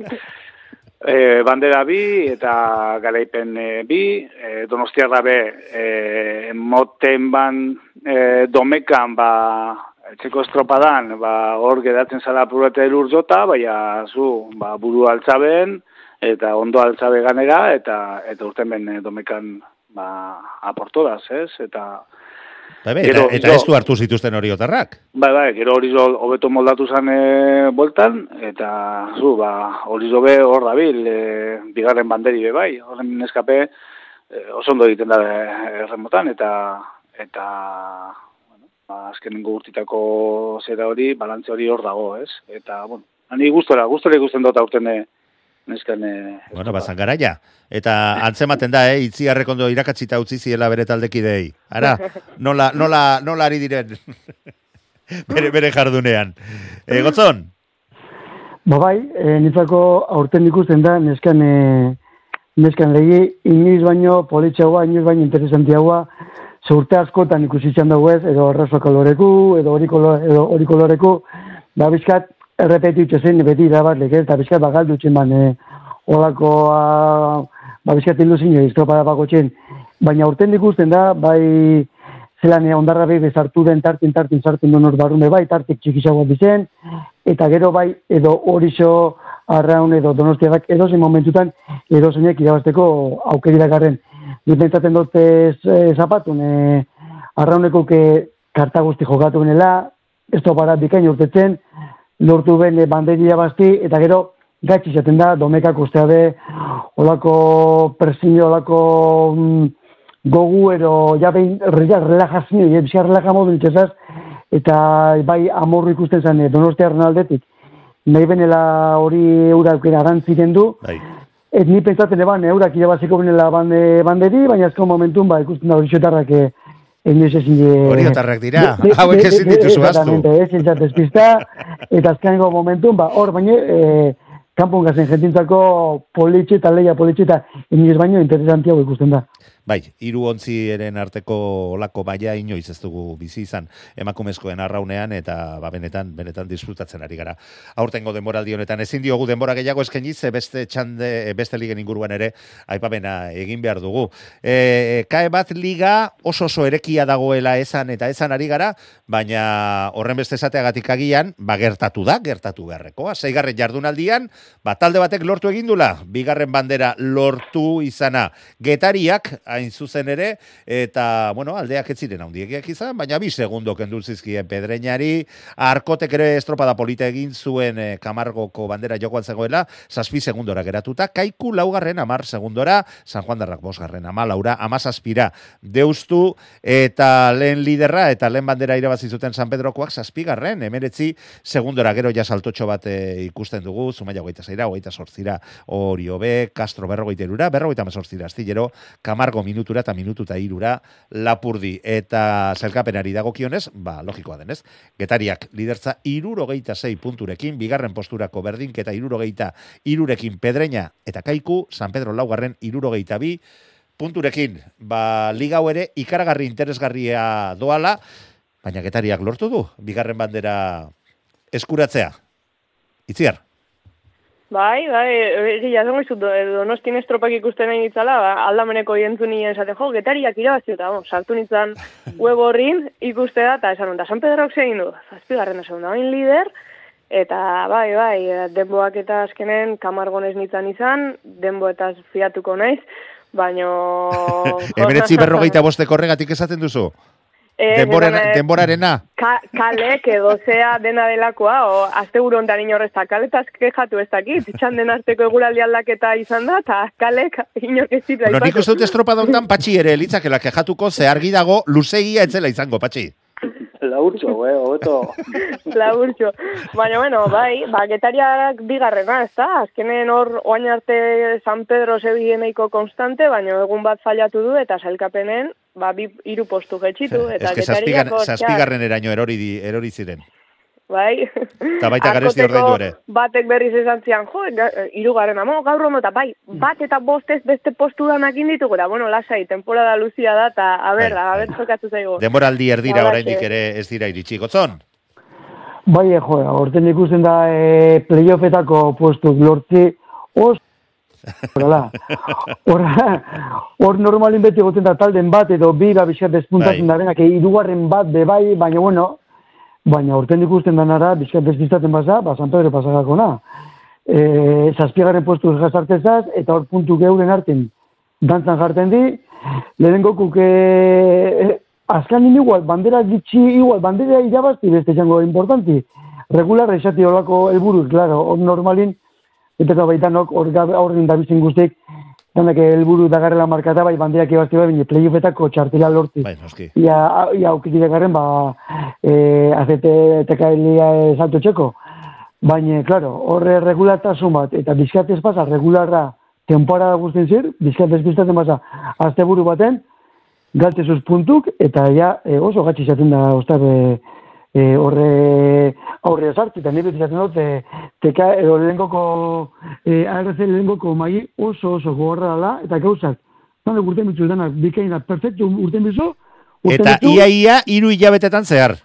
e, bandera bi eta garaipen e, bi, e, donostiarra be, e, moten ban e, domekan, ba, etxeko estropadan, ba, hor geratzen zala apurrete elur jota, baina zu, ba, buru altzaben, eta ondo altzabe ganera, eta eta urten ben eh, domekan ba, aportodaz, ez? Eta,
Bai, bai, eta, eta ez du hartu zituzten hori otarrak?
Bai, bai, gero hori zo hobeto moldatu zan e, boltan, eta zu, ba, hori zo hor dabil, e, bigarren banderi be bai, horren eskape e, oso ondo egiten da erremotan, eta eta ba, azkenengo urtitako zera hori, balantze hori hor dago, ez? Eta, bueno, hani gustora, gustora ikusten dut aurten neskan... eh,
Bueno, bazan garaia. Eta antzematen da, eh, itzi harrekondo irakatzita utzi ziela bere taldekidei. Ara, nola, nola, nola ari diren bere, bere jardunean. E, gotzon?
Ba bai, e, nitzako aurten ikusten da, neskan, e, neskan legi, inoiz baino, politxagoa, inoiz baino interesantiagoa, ze urte askotan ikusitzen dugu ez, edo arraso koloreku, edo hori kolo- edo hori koloreku, da bizkat, errepetitxe zen, beti irabatlek, ez, eta bizkat bagaldutzen ban, e, olako, a, ba bizkat iluzin, estropada bako txen. Baina urten ikusten da, bai, zelan e, ondarra behi sartu den tartin, tartin, sartzen duen hor barrume bai, tartik txikisagoa dizen, eta gero bai, edo horixo arraun edo donostiak edo zen momentutan edo zeinek irabazteko aukeri dakarren. Ni pentsatzen dut ez, e, zapatun, e, arrauneko ke karta guzti jokatu benela, ez para bikain urtetzen, lortu ben e, banderi irabazti, eta gero gatsi izaten da, domekak ustea be, olako presio, olako mm, gogu edo ja behin ja, relajazio, ja, bizka relaja modu itxasaz, eta bai amorru ikusten zen eh, donostiaren aldetik, nahi benela hori eura aukera arantziren du,
Bai.
Ez ni pentsatzen eban eurak irabaziko benela bande, banderi, baina azko momentun ba, ikusten da hori xotarrak eh, inoiz ezin... eh,
Oriotarrak dira, hauek ezin dituzu ahaztu.
Exactamente, ezin zatez pizta, eta azkenengo momentun, ba, hor baina, e, kanpon gazen jentintzako politxe eta leia politxe eta inoiz baino interesantiago ikusten da.
Bai, hiru ontziren arteko olako baia inoiz ez dugu bizi izan emakumezkoen arraunean eta ba benetan benetan disfrutatzen ari gara. Aurtengo denboraldi honetan ezin diogu denbora gehiago eskaini ze beste txande beste ligen inguruan ere aipamena egin behar dugu. E, kae bat liga oso oso erekia dagoela esan eta esan ari gara, baina horren beste esateagatik agian, ba gertatu da, gertatu beharrekoa. Seigarren jardunaldian, ba talde batek lortu egindula, bigarren bandera lortu izana. Getariak hain zuzen ere eta bueno, aldeak ez ziren handiegiak izan, baina bi segundo kendu zizkien Pedreñari, Arkotek ere estropada polita egin zuen eh, Kamargoko bandera jokoan zegoela, zazpi segundora geratuta, Kaiku laugarren amar segundora, San Juan darrak bosgarren ama laura, ama zazpira deustu eta lehen liderra eta lehen bandera irabazi zuten San Pedrokoak zazpigarren, emeretzi segundora. Gero ja saltotxo bat eh, ikusten dugu, Zumaia hogeita zaira, hogeita sortzira, Orio B, Castro berrogeita irura, berrogeita mazortzira, astillero, Kamargo minutura eta minututa irura lapurdi eta zelkapenari dagokionez, ba, logikoa denez, getariak lidertza irurogeita zei punturekin, bigarren posturako berdinketa irurogeita irurekin pedreña eta kaiku, San Pedro laugarren irurogeita bi punturekin, ba, liga hau ere ikaragarri interesgarria doala, baina getariak lortu du, bigarren bandera eskuratzea. Itziar.
Bai, bai, egia zengo izut, donostin estropak ikusten nahi nitzala, ba, aldameneko jentzu nien esaten, jo, getariak irabazi eta, bon, sartu nintzen web horrin ikuste da, eta esan, da San Pedrok zegin du, zazpigarren esan da, hain lider, eta bai, bai, denboak eta azkenen kamargonez nintzen izan, denbo eta fiatuko naiz, baino...
Emeretzi berrogeita bosteko horregatik esaten duzu?
Eh, eh,
denborarena?
Ka, kalek edo zea dena delakoa, o azte buru ondan inorrezta, kaletaz kejatu ez dakit, txan den arteko eguraldi aldaketa izan da, eta kalek inork ez zitu
Bueno, nik uste dut estropada hontan patxi ere litzakela kejatuko ze argi dago luzegia etzela izango, patxi.
Laurtxo, eh, hobeto.
Laburtxo. Baina, bueno, bai, ba, getariak bigarrena, ez da? Azkenen hor, oain arte San Pedro zebigeneiko konstante, baina egun bat fallatu du, eta sailkapenen, ba, bi, iru postu getxitu.
Ez
Eta
que
getariak
zazpigarren, eraino erori, di- erori ziren.
Bai.
Eta baita garesti
Arkoteko
ordaindu ere.
Batek berriz esan zian, jo, eh, hirugarren amo, gaur ondo, eta bai, bat eta bostez beste postu danak inditugu, eta bueno, lasai, temporada luzia da, eta a ber,
Bai,
a
bai.
ber, zaigu.
Denboraldi erdira oraindik ere ez dira iritsi. Gotzon?
Bai, eh, jo, orten ikusten da e, playoffetako puestu lortzi os Horrela, hor, hor normalin beti goten da talden bat edo bi ba bizkat despuntatzen
Bai.
da benak, irugarren bat be bai, baina bueno, baina orten ikusten da nara, bizkat despistaten basa, ba San Pedro pasagako na. E, zazpigarren postu jasartezaz, eta hor puntu geuren arten dantzan jarten di, lehenengo kuke e, azkanin igual, bandera gitxi igual, bandera irabazti beste jango importanti. Regular esati horako helburuz, claro, hor normalin, eta baitanok hor gabe aurrin dabizen guztiek, danak helburu dagarrela markata, bai banderak ibazti bai, bine playoffetako txartela lorti.
Bai, noski.
Ia, ia aukiki dagarren, ba, e, azete elia salto txeko. Baina, claro, horre regulatasun bat, eta bizkatez pasa, regularra temporada guztien zir, bizkatez biztatzen pasa, azte buru baten, galtezuz puntuk, eta ja, e, oso gatsi izaten da, ostar, e, e, horre aurre sartu, eta nire izaten dut, e, teka, edo lehengoko, e, ARC lehengoko mai oso oso gogorra dela, eta gauzak, nire urten bitzu denak, bikaina, perfectu urten bizu, urten
Eta
bitzu,
ia ia hiru hilabetetan zehar.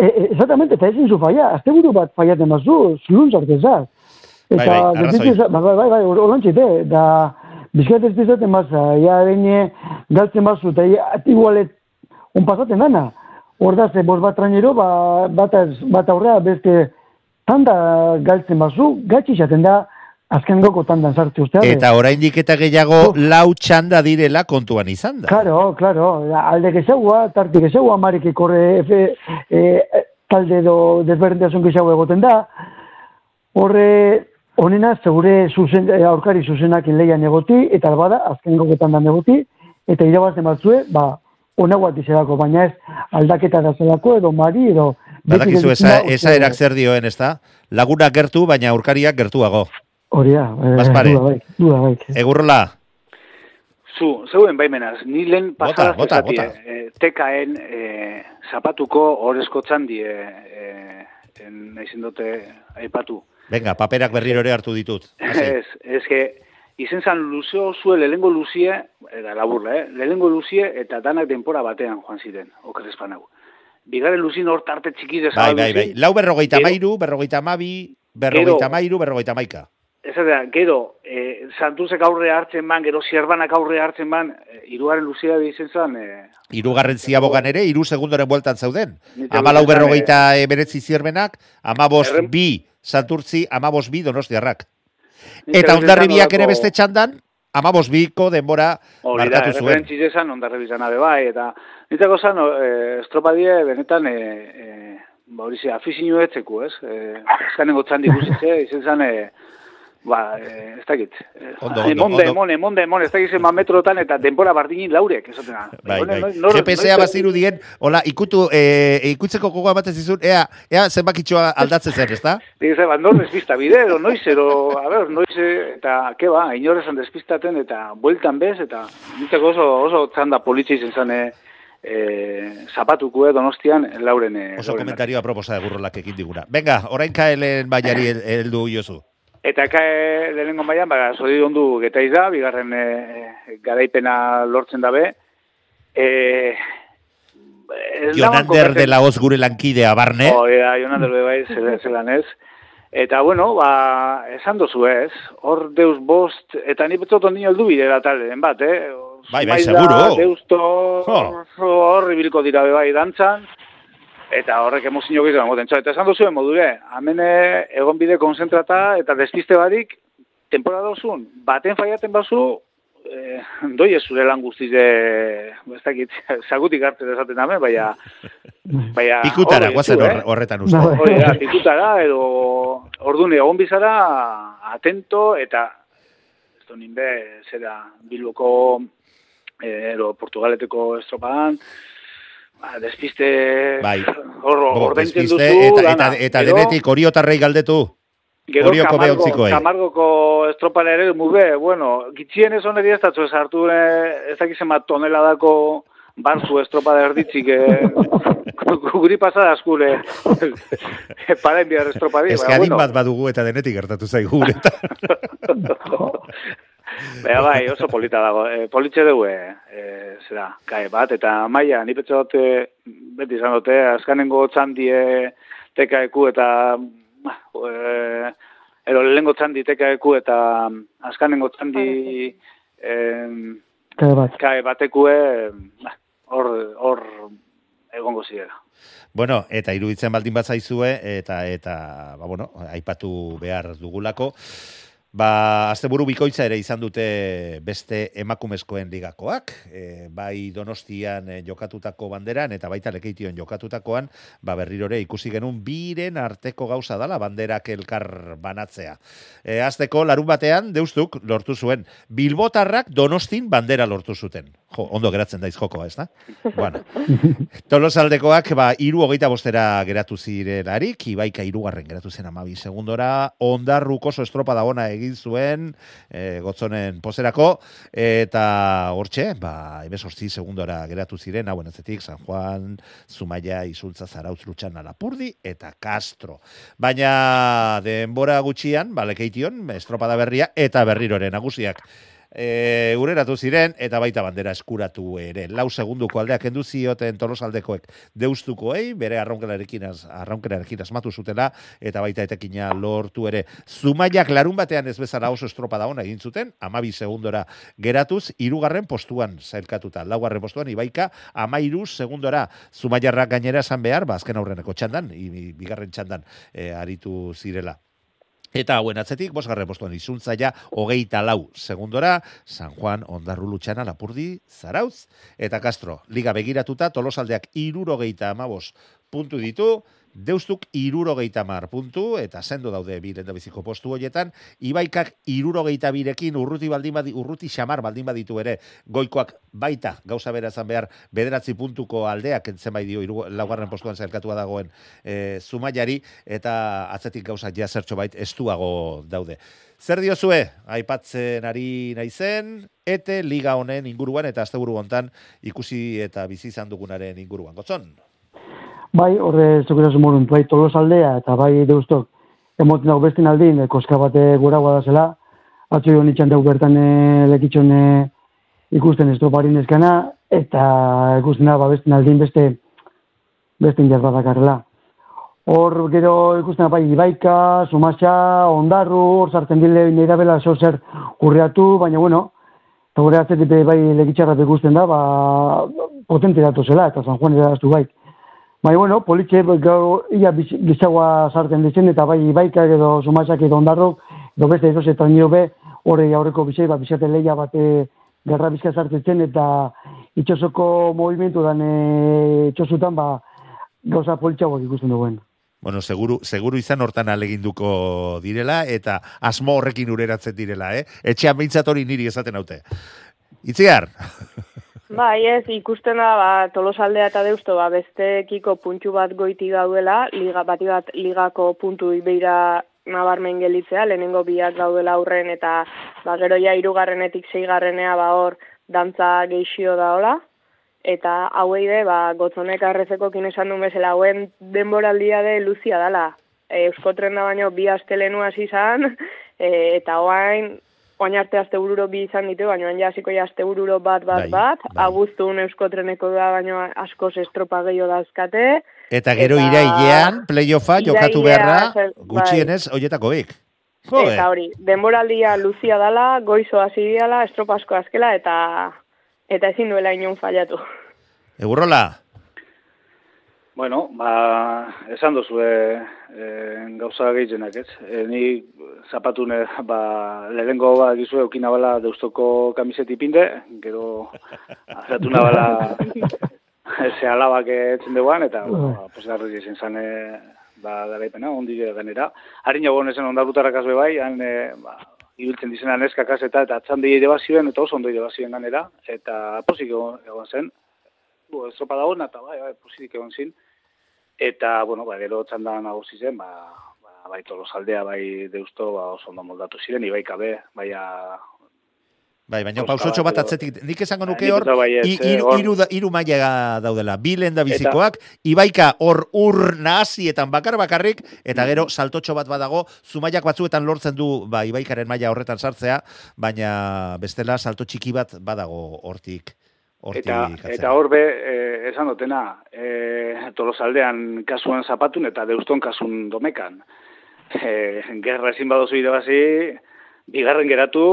E, e, exactamente, eta ezin zu falla, azte buru bat fallaten bazu, zulun zartezaz.
Bai, bai, arrazoi.
gelditu za- bai, bai, bai, horrantxite, da, bizkat ez pizaten baza, ja, bine, galtzen bazu, eta ja, igualet, un pasaten dana. Hor da, ze, bos bat trainero, ba, bat, az- bat aurrea, beste, tanda galtzen bazu, gatsi izaten da, azken goko tandan sartu ustea.
Eta oraindik eta gehiago lau txanda direla kontuan izan da.
Claro, claro, alde gezeua, tarte gezeua, marik ikorre efe, e, talde do desberdintasun gezeua egoten da. Horre, honena, segure zuzen, aurkari zuzenakin leian egoti, eta bada, azken gogetan da egoti, eta irabazten batzue, ba, ona bat izerako, baina ez aldaketa da zelako, edo mari, edo...
Badakizu
gelditzen
esa,
da,
esa
uste-
erak zer dioen, ez da? Lagunak gertu, baina aurkariak gertuago.
Hori da, eh, duda bai, duda bai.
Egurrola,
Zu, zeuen baimenaz, ni lehen
Bota,
pasaraz
bota,
esatie,
bota.
eh, tekaen eh, zapatuko horrezko txandi eh, naizen dute aipatu.
venga, paperak berriro ere hartu ditut.
Ez, ez que, izen zan luzeo zue lehengo luzie, eta laburla, eh? lehengo luzie eta danak denpora batean joan ziren, oker espanau. Bigarren luzin hor tarte txikiz
Bai, bai, bai. Lau berrogeita
Gero-
mairu, berrogeita mabi, berrogeita mairu, berrogeita maika.
Ez da, gero, e, Santuzek aurre hartzen ban, gero Zierbanak aurre hartzen ban, e, iruaren luzea izen zan, e,
Hirugarren ziabogan ere, hiru segundoren bueltan zauden. Amalau
esan,
berrogeita emeretzi zierbenak, amabos
Errem-
bi santurtzi, amabos bi donostiarrak. Eta ondarribiak ere beste txandan, amabos biko denbora
Hori da, referentziz esan ondarre bizana be bai, eta nitako zan, e, estropadie benetan, e, e, ba hori ze, afizinu etzeku, ez? E, azkanengo txandi guzitze, izen zan, e, ba, e, ez dakit. E,
Ondo, ondo,
emonde,
ondo.
emon, emonde, emon, ez dakit zenba metrotan, eta denbora bardinin laurek, esatena.
Bai, bai.
nor- nor-
GPS-a baziru dien, hola, ikutu, e, ikutzeko gogoa ematen zizun, ea, ea zenbakitxoa aldatzen zen, ezta?
Dice, ba, nor despista bide, edo noiz, edo, a ber, noiz, eh, eta, ke ba, inorezan despistaten, eta bueltan bez, eta nintzeko oso, oso txanda politxe izen zane, e, zapatukue donostian, lauren,
Oso
lauren
komentario aproposa egurrolak ekin diguna. Venga, orain kaelen baiari hel- heldu jozu.
Eta kae lehenengo mailan, ba, zori ondu getaiz da, bigarren e, garaipena lortzen dabe. E,
Jonander de la Hoz gure lankidea, barne.
Hori da, Jonander be bai, zela- zelan ez. Eta, bueno, ba, esan dozu ez, hor deus bost, eta ni betzot ondino heldu bidera taldeen bat, eh?
Bai, bai,
Zumaila,
seguro.
Deusto,
Jo.
hor ibiliko dira be bai dantzan, eta horrek emozio gizan moten. Eta esan dozu modure, amene egon bide konzentrata eta despiste barik, temporada osun, baten faiaten bazu, eh, doi ez zure lan guztiz de, ez dakit, zagutik arte desaten dame, baina, baina...
Pikutara,
hor
guazen
eh?
horretan uste.
Bai.
Hori da, pikutara, edo ordune egon bizara, atento, eta ez du ninbe, zera, Bilboko, eh, edo Portugaleteko estropadan, ba, despiste,
Bai.
hor,
Bo,
ordaintzen duzu,
eta,
dana.
eta, eta
Gero-
denetik oriotarrei galdetu.
Gero
Orioko
Camargo,
behontzikoei.
Camargoko estropara ere mube, bueno, gitxien ez honeri ez datzu ez hartu eh, ez dakizen bat toneladako barzu estropada erditzik eh, guri pasada askure para enviar estropadi.
Ez adin bat badugu eta denetik gertatu zaigu eta.
Baina bai, oso polita dago. E, politxe dugu, e, e, zera, kae bat, eta maia, ni petxe dute, beti izan dute, azkanengo txandie tekaeku eta, e, ero lehengo txandi tekaeku eta azkanengo txandi em,
Kae bat.
kae batekue, ba, hor, hor egongo zirela.
Bueno, eta iruditzen baldin bat zaizue, eta, eta ba, bueno, aipatu behar dugulako, Ba, asteburu bikoitza ere izan dute beste emakumezkoen ligakoak, e, bai Donostian e, jokatutako banderan eta baita Lekeition jokatutakoan, ba berrirore ikusi genuen biren arteko gauza dala banderak elkar banatzea. E, azteko larun batean deustuk lortu zuen Bilbotarrak Donostin bandera lortu zuten. Jo, ondo geratzen daiz jokoa, ez da? Bueno, tolosaldekoak, ba, iru hogeita bostera geratu zirelarik, ibaika irugarren geratu zen amabi segundora, ondarruko estropa dagona egin zuen, e, gotzonen pozerako, eta hortxe, ba, ebesortzi segundora geratu ziren, hauen ezetik, San Juan, Zumaia, Izultza, Zarautz, Lutxana, Lapurdi, eta Castro. Baina, denbora gutxian, ba, lekeition, estropada berria, eta berriroren nagusiak e, ureratu ziren, eta baita bandera eskuratu ere. Lau segunduko aldeak kendu zioten tolosaldekoek deustukoei, bere arraunkelarekin, arraunkelarekin asmatu zutela, eta baita etekina lortu ere. Zumaiak larun batean ez bezala oso estropa da ona egin zuten, amabi segundora geratuz, irugarren postuan zailkatuta. Laugarren postuan, ibaika, amairu segundora Zumaiarrak gainera esan behar, ba, azken aurreneko txandan, i- bigarren txandan e, aritu zirela. Eta hauen atzetik, bosgarren postuan izuntzaia, hogeita lau segundora, San Juan, Ondarru Lutxana, Lapurdi, Zarautz, eta Castro. Liga begiratuta, tolosaldeak irurogeita amabos puntu ditu, deustuk irurogeita mar puntu, eta sendo daude bi biziko postu horietan, ibaikak irurogeita birekin urruti baldin badi, urruti xamar baldin baditu ere, goikoak baita gauza bera zan behar bederatzi puntuko aldeak entzen bai dio iru, laugarren postuan zailkatua dagoen e, zumaiari, eta atzetik gauza ja zertxo bait estuago daude. Zer diozue, aipatzen ari naizen, ete liga honen inguruan eta asteburu hontan ikusi eta bizi izan dugunaren inguruan. Gotzon?
Bai, horre zukera zumorun, bai tolos aldea eta bai deustok emoten dago bestin aldin, e, koska bate gora da zela, atzo jo nitxan dago bertan e, lekitxon e, ikusten estroparin eskana, eta ikusten da, ba, bestin aldin beste beste indiaz badakarrela. Hor, gero ikusten da, bai, Ibaika, Sumaxa, Ondarru, hor sartzen dile nire bela zo zer urreatu, baina bueno, eta gure atzetik be, bai lekitxarra ikusten da, ba, potente datu zela, eta San Juan eraztu bai. Bai, bueno, politxe gau ia gizagoa sartzen ditzen, eta bai baika edo sumasak edo ondarrok, edo beste edo eta nio be, horre aurreko bizei, ba, bizate leia bate gerra bizka sartzen, eta itxosoko movimentu dan e, itxosutan, ba, gauza politxagoak ikusten duen.
Bueno, seguru, seguru izan hortan aleginduko direla, eta asmo horrekin ureratzen direla, eh? Etxean behintzat hori niri esaten haute. Itziar,
Bai, ez, ikusten da, ba, tolosaldea eta deusto, ba, bestekiko puntxu bat goiti gaudela, liga, bati bat ligako puntu ibeira nabarmen gelitzea, lehenengo biak gaudela aurren, eta ba, gero ja irugarrenetik seigarrenea ba hor dantza geixio da hola, eta hauei be, ba, gotzonek arrezeko esan duen bezala, hauen denboraldia de luzia dala. E, Euskotren da baino bi astelenu hasi izan, e, eta oain, oain arte astebururo bi izan ditu, baina oain ja hasiko ja astebururo bat bat
Bai,
bat,
bai.
abuztun euskotreneko da baino askoz estropa gehiago dauzkate,
eta gero
Eta-
irailean, playoffa jokatu beharra,
zer-
gutxienez, hoietako bik.
Eta hori, denboraldia luzia dala, goizo hasi diala, estropa asko azkela, eta eta ezin duela inon fallatu.
Egurrola,
Bueno, ba, esan duzu e, gauza gehienak, ez? E, ni zapatune, ba, lehengo ba, gizu eukina bala deustoko kamiseti pinde, gero azatu nabala ze alabak etzen duan, eta, ba, posgarri izan zan, e, ba, garaipena, ondi ganera. Harin jago nezen ondarrutarrak azbe bai, han, e, ba, ibiltzen dizena neskakaz eta, eta atzan ere bazioen, eta oso ondo ere bazioen ganera, eta posik egon, egon zen, Bu, estropada hona, eta bai, bai, posirik egon zin. Eta, bueno, ba, gero txanda nagusi zen, ba, ba, bai tolosaldea, bai deusto, ba, oso ondo moldatu ziren, ibaika be, baia...
bai, baina pausotxo
bat
atzetik, nik esango
Bai,
nuke
nik
hor, iru,
hor-
iru, da- iru maila daudela, bi lenda bizikoak, ibaika hor ur nahazietan bakar bakarrik, eta gero saltotxo bat badago, zumaiak batzuetan lortzen du, ba, ibaikaren maila horretan sartzea, baina bestela salto txiki bat badago hortik. Hortik
Eta,
atzera.
eta hor be, eh, esan dutena, eh, tolosaldean kasuan zapatun eta deuston kasun domekan. Eh, gerra ezin badozu irabazi, bigarren geratu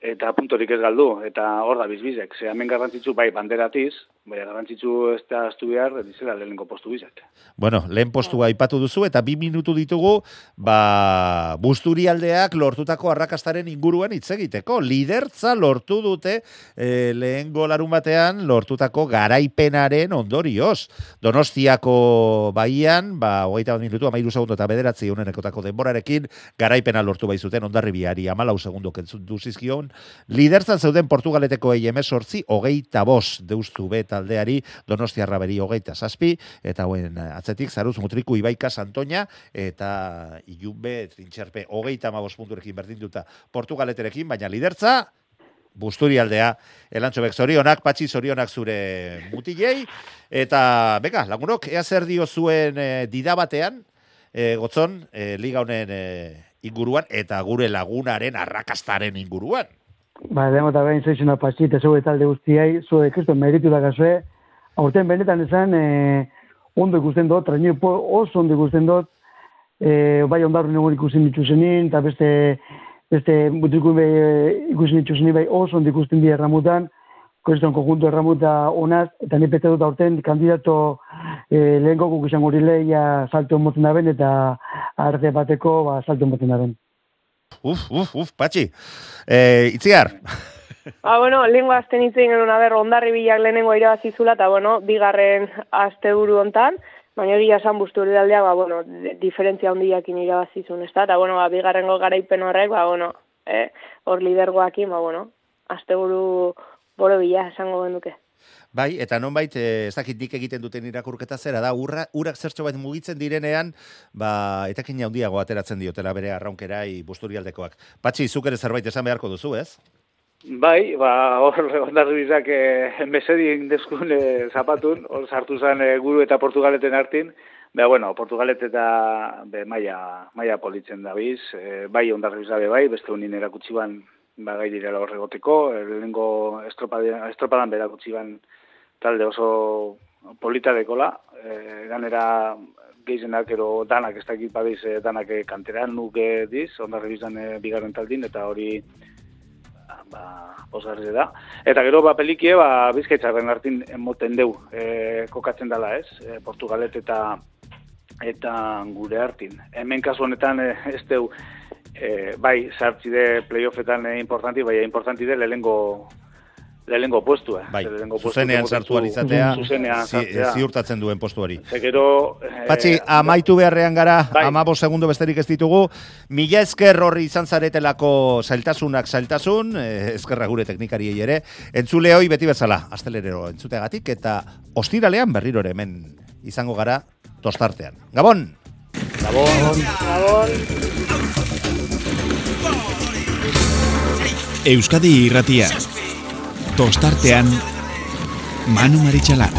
eta puntorik ez galdu. Eta hor da bizbizek. Ze hemen garrantzitsu bai banderatiz, baina garrantzitsu ez da astu behar, dizela lehenengo postu bizak.
Bueno, lehen postua aipatu duzu eta bi minutu ditugu, ba, busturialdeak lortutako arrakastaren inguruan hitz egiteko. Lidertza lortu dute e, lehen golarun batean lortutako garaipenaren ondorioz. Donostiako baian, ba, hogeita bat minutu, amairu segundo eta bederatzi unenekotako denborarekin, garaipena lortu bai zuten ondarribiari amalau segundo kentzut duzizkion. Lidertzan zeuden Portugaleteko EIM sortzi, hogeita bos deustu be taldeari, Donostiarra beri hogeita zazpi, eta hoen atzetik, zaruz mutriku ibaika santoña, eta ilunbe, trintxerpe, hogeita amabos punturekin berdinduta Portugaleterekin, baina lidertza, Busturialdea, elantxobek zorionak, patxi zorionak zure mutilei, eta, beka, lagunok, ea zer dio zuen e, didabatean, e, gotzon, e, liga honen e, inguruan, eta gure lagunaren arrakastaren inguruan.
Ba, demo eta behin zeizuna patxi, eta zue talde guztiai, zue kriston meritu da gazue, aurten benetan esan, e, ondo ikusten dut, trainio oso ondo ikusten dut, e, bai ondarru negun ikusten dituzenin, eta beste, beste butikun bai ikusten dituzenin, bai oso ondo ikusten dira erramutan, kriston konjunto erramuta onaz, eta ni pete dut aurten kandidato e, lehen gokuk izan guri leia salto moten da ben, eta arte bateko ba, salto moten da ben.
Uf, uf, uf, patxi. E, itziar,
Ba, bueno, lengua azten itzen genuen, aber, ondarri bilak lehenengo irabazizula, eta, bueno, bigarren azte buru hontan, baina egia esan bustu hori aldea, ba, bueno, diferentzia hondiakin irabazizun, ez da, eta, bueno, ba, bigarrengo garaipen horrek, ba, bueno, eh, hor lidergoakin, ba, bueno, azte buru boro bila esango genuke.
Bai, eta nonbait, eh, ez dakit nik egiten duten irakurketa zera da, urra, urak zertxo bat mugitzen direnean, ba, etakin handiago ateratzen diotela bere arraunkera i busturialdekoak. Patxi, zuk ere zerbait esan beharko duzu, ez?
Bai, ba, hor ondarri bizak eh, mesedi indezkun eh, zapatun, hor sartu zen eh, guru eta portugaleten hartin, Ba, bueno, Portugalet eta be, maia, maia politzen dabiz, eh, bai ondarri bizabe bai, beste honin erakutsi ban, ba, gai direla horregoteko, eh, lehenengo estropadan, estropadan berakutsi ban talde oso polita dekola, eh, ganera gehienak edo danak ez dakit babiz eh, danak eh, kanteran nuke diz, ondarri bizan eh, bigarren taldin, eta hori ba, posgarri da. Eta gero, ba, pelikie, ba, bizkaitzaren hartin moten deu, e, kokatzen dela, ez? E, Portugalet eta eta gure hartin. Hemen kasu honetan e, ez deu, e, bai, sartzi de playoffetan e, importanti, bai, importanti de lehengo lehengo postua.
Bai,
Ze lehenengo postu
zuzenean sartu alizatea, zi, ziurtatzen duen postu hori.
Ze gero... e,
Patxi, amaitu beharrean gara,
Bai.
amabo segundo besterik ez ditugu. Mila esker horri izan zaretelako zailtasunak zailtasun, eh, eskerra gure teknikariei ere. Entzule hoi beti bezala, astelerero entzuteagatik, eta ostiralean berriro ere hemen izango gara tostartean. Gabon!
Gabon.
Euskadi irratia. Tostartean Manu Marichalar.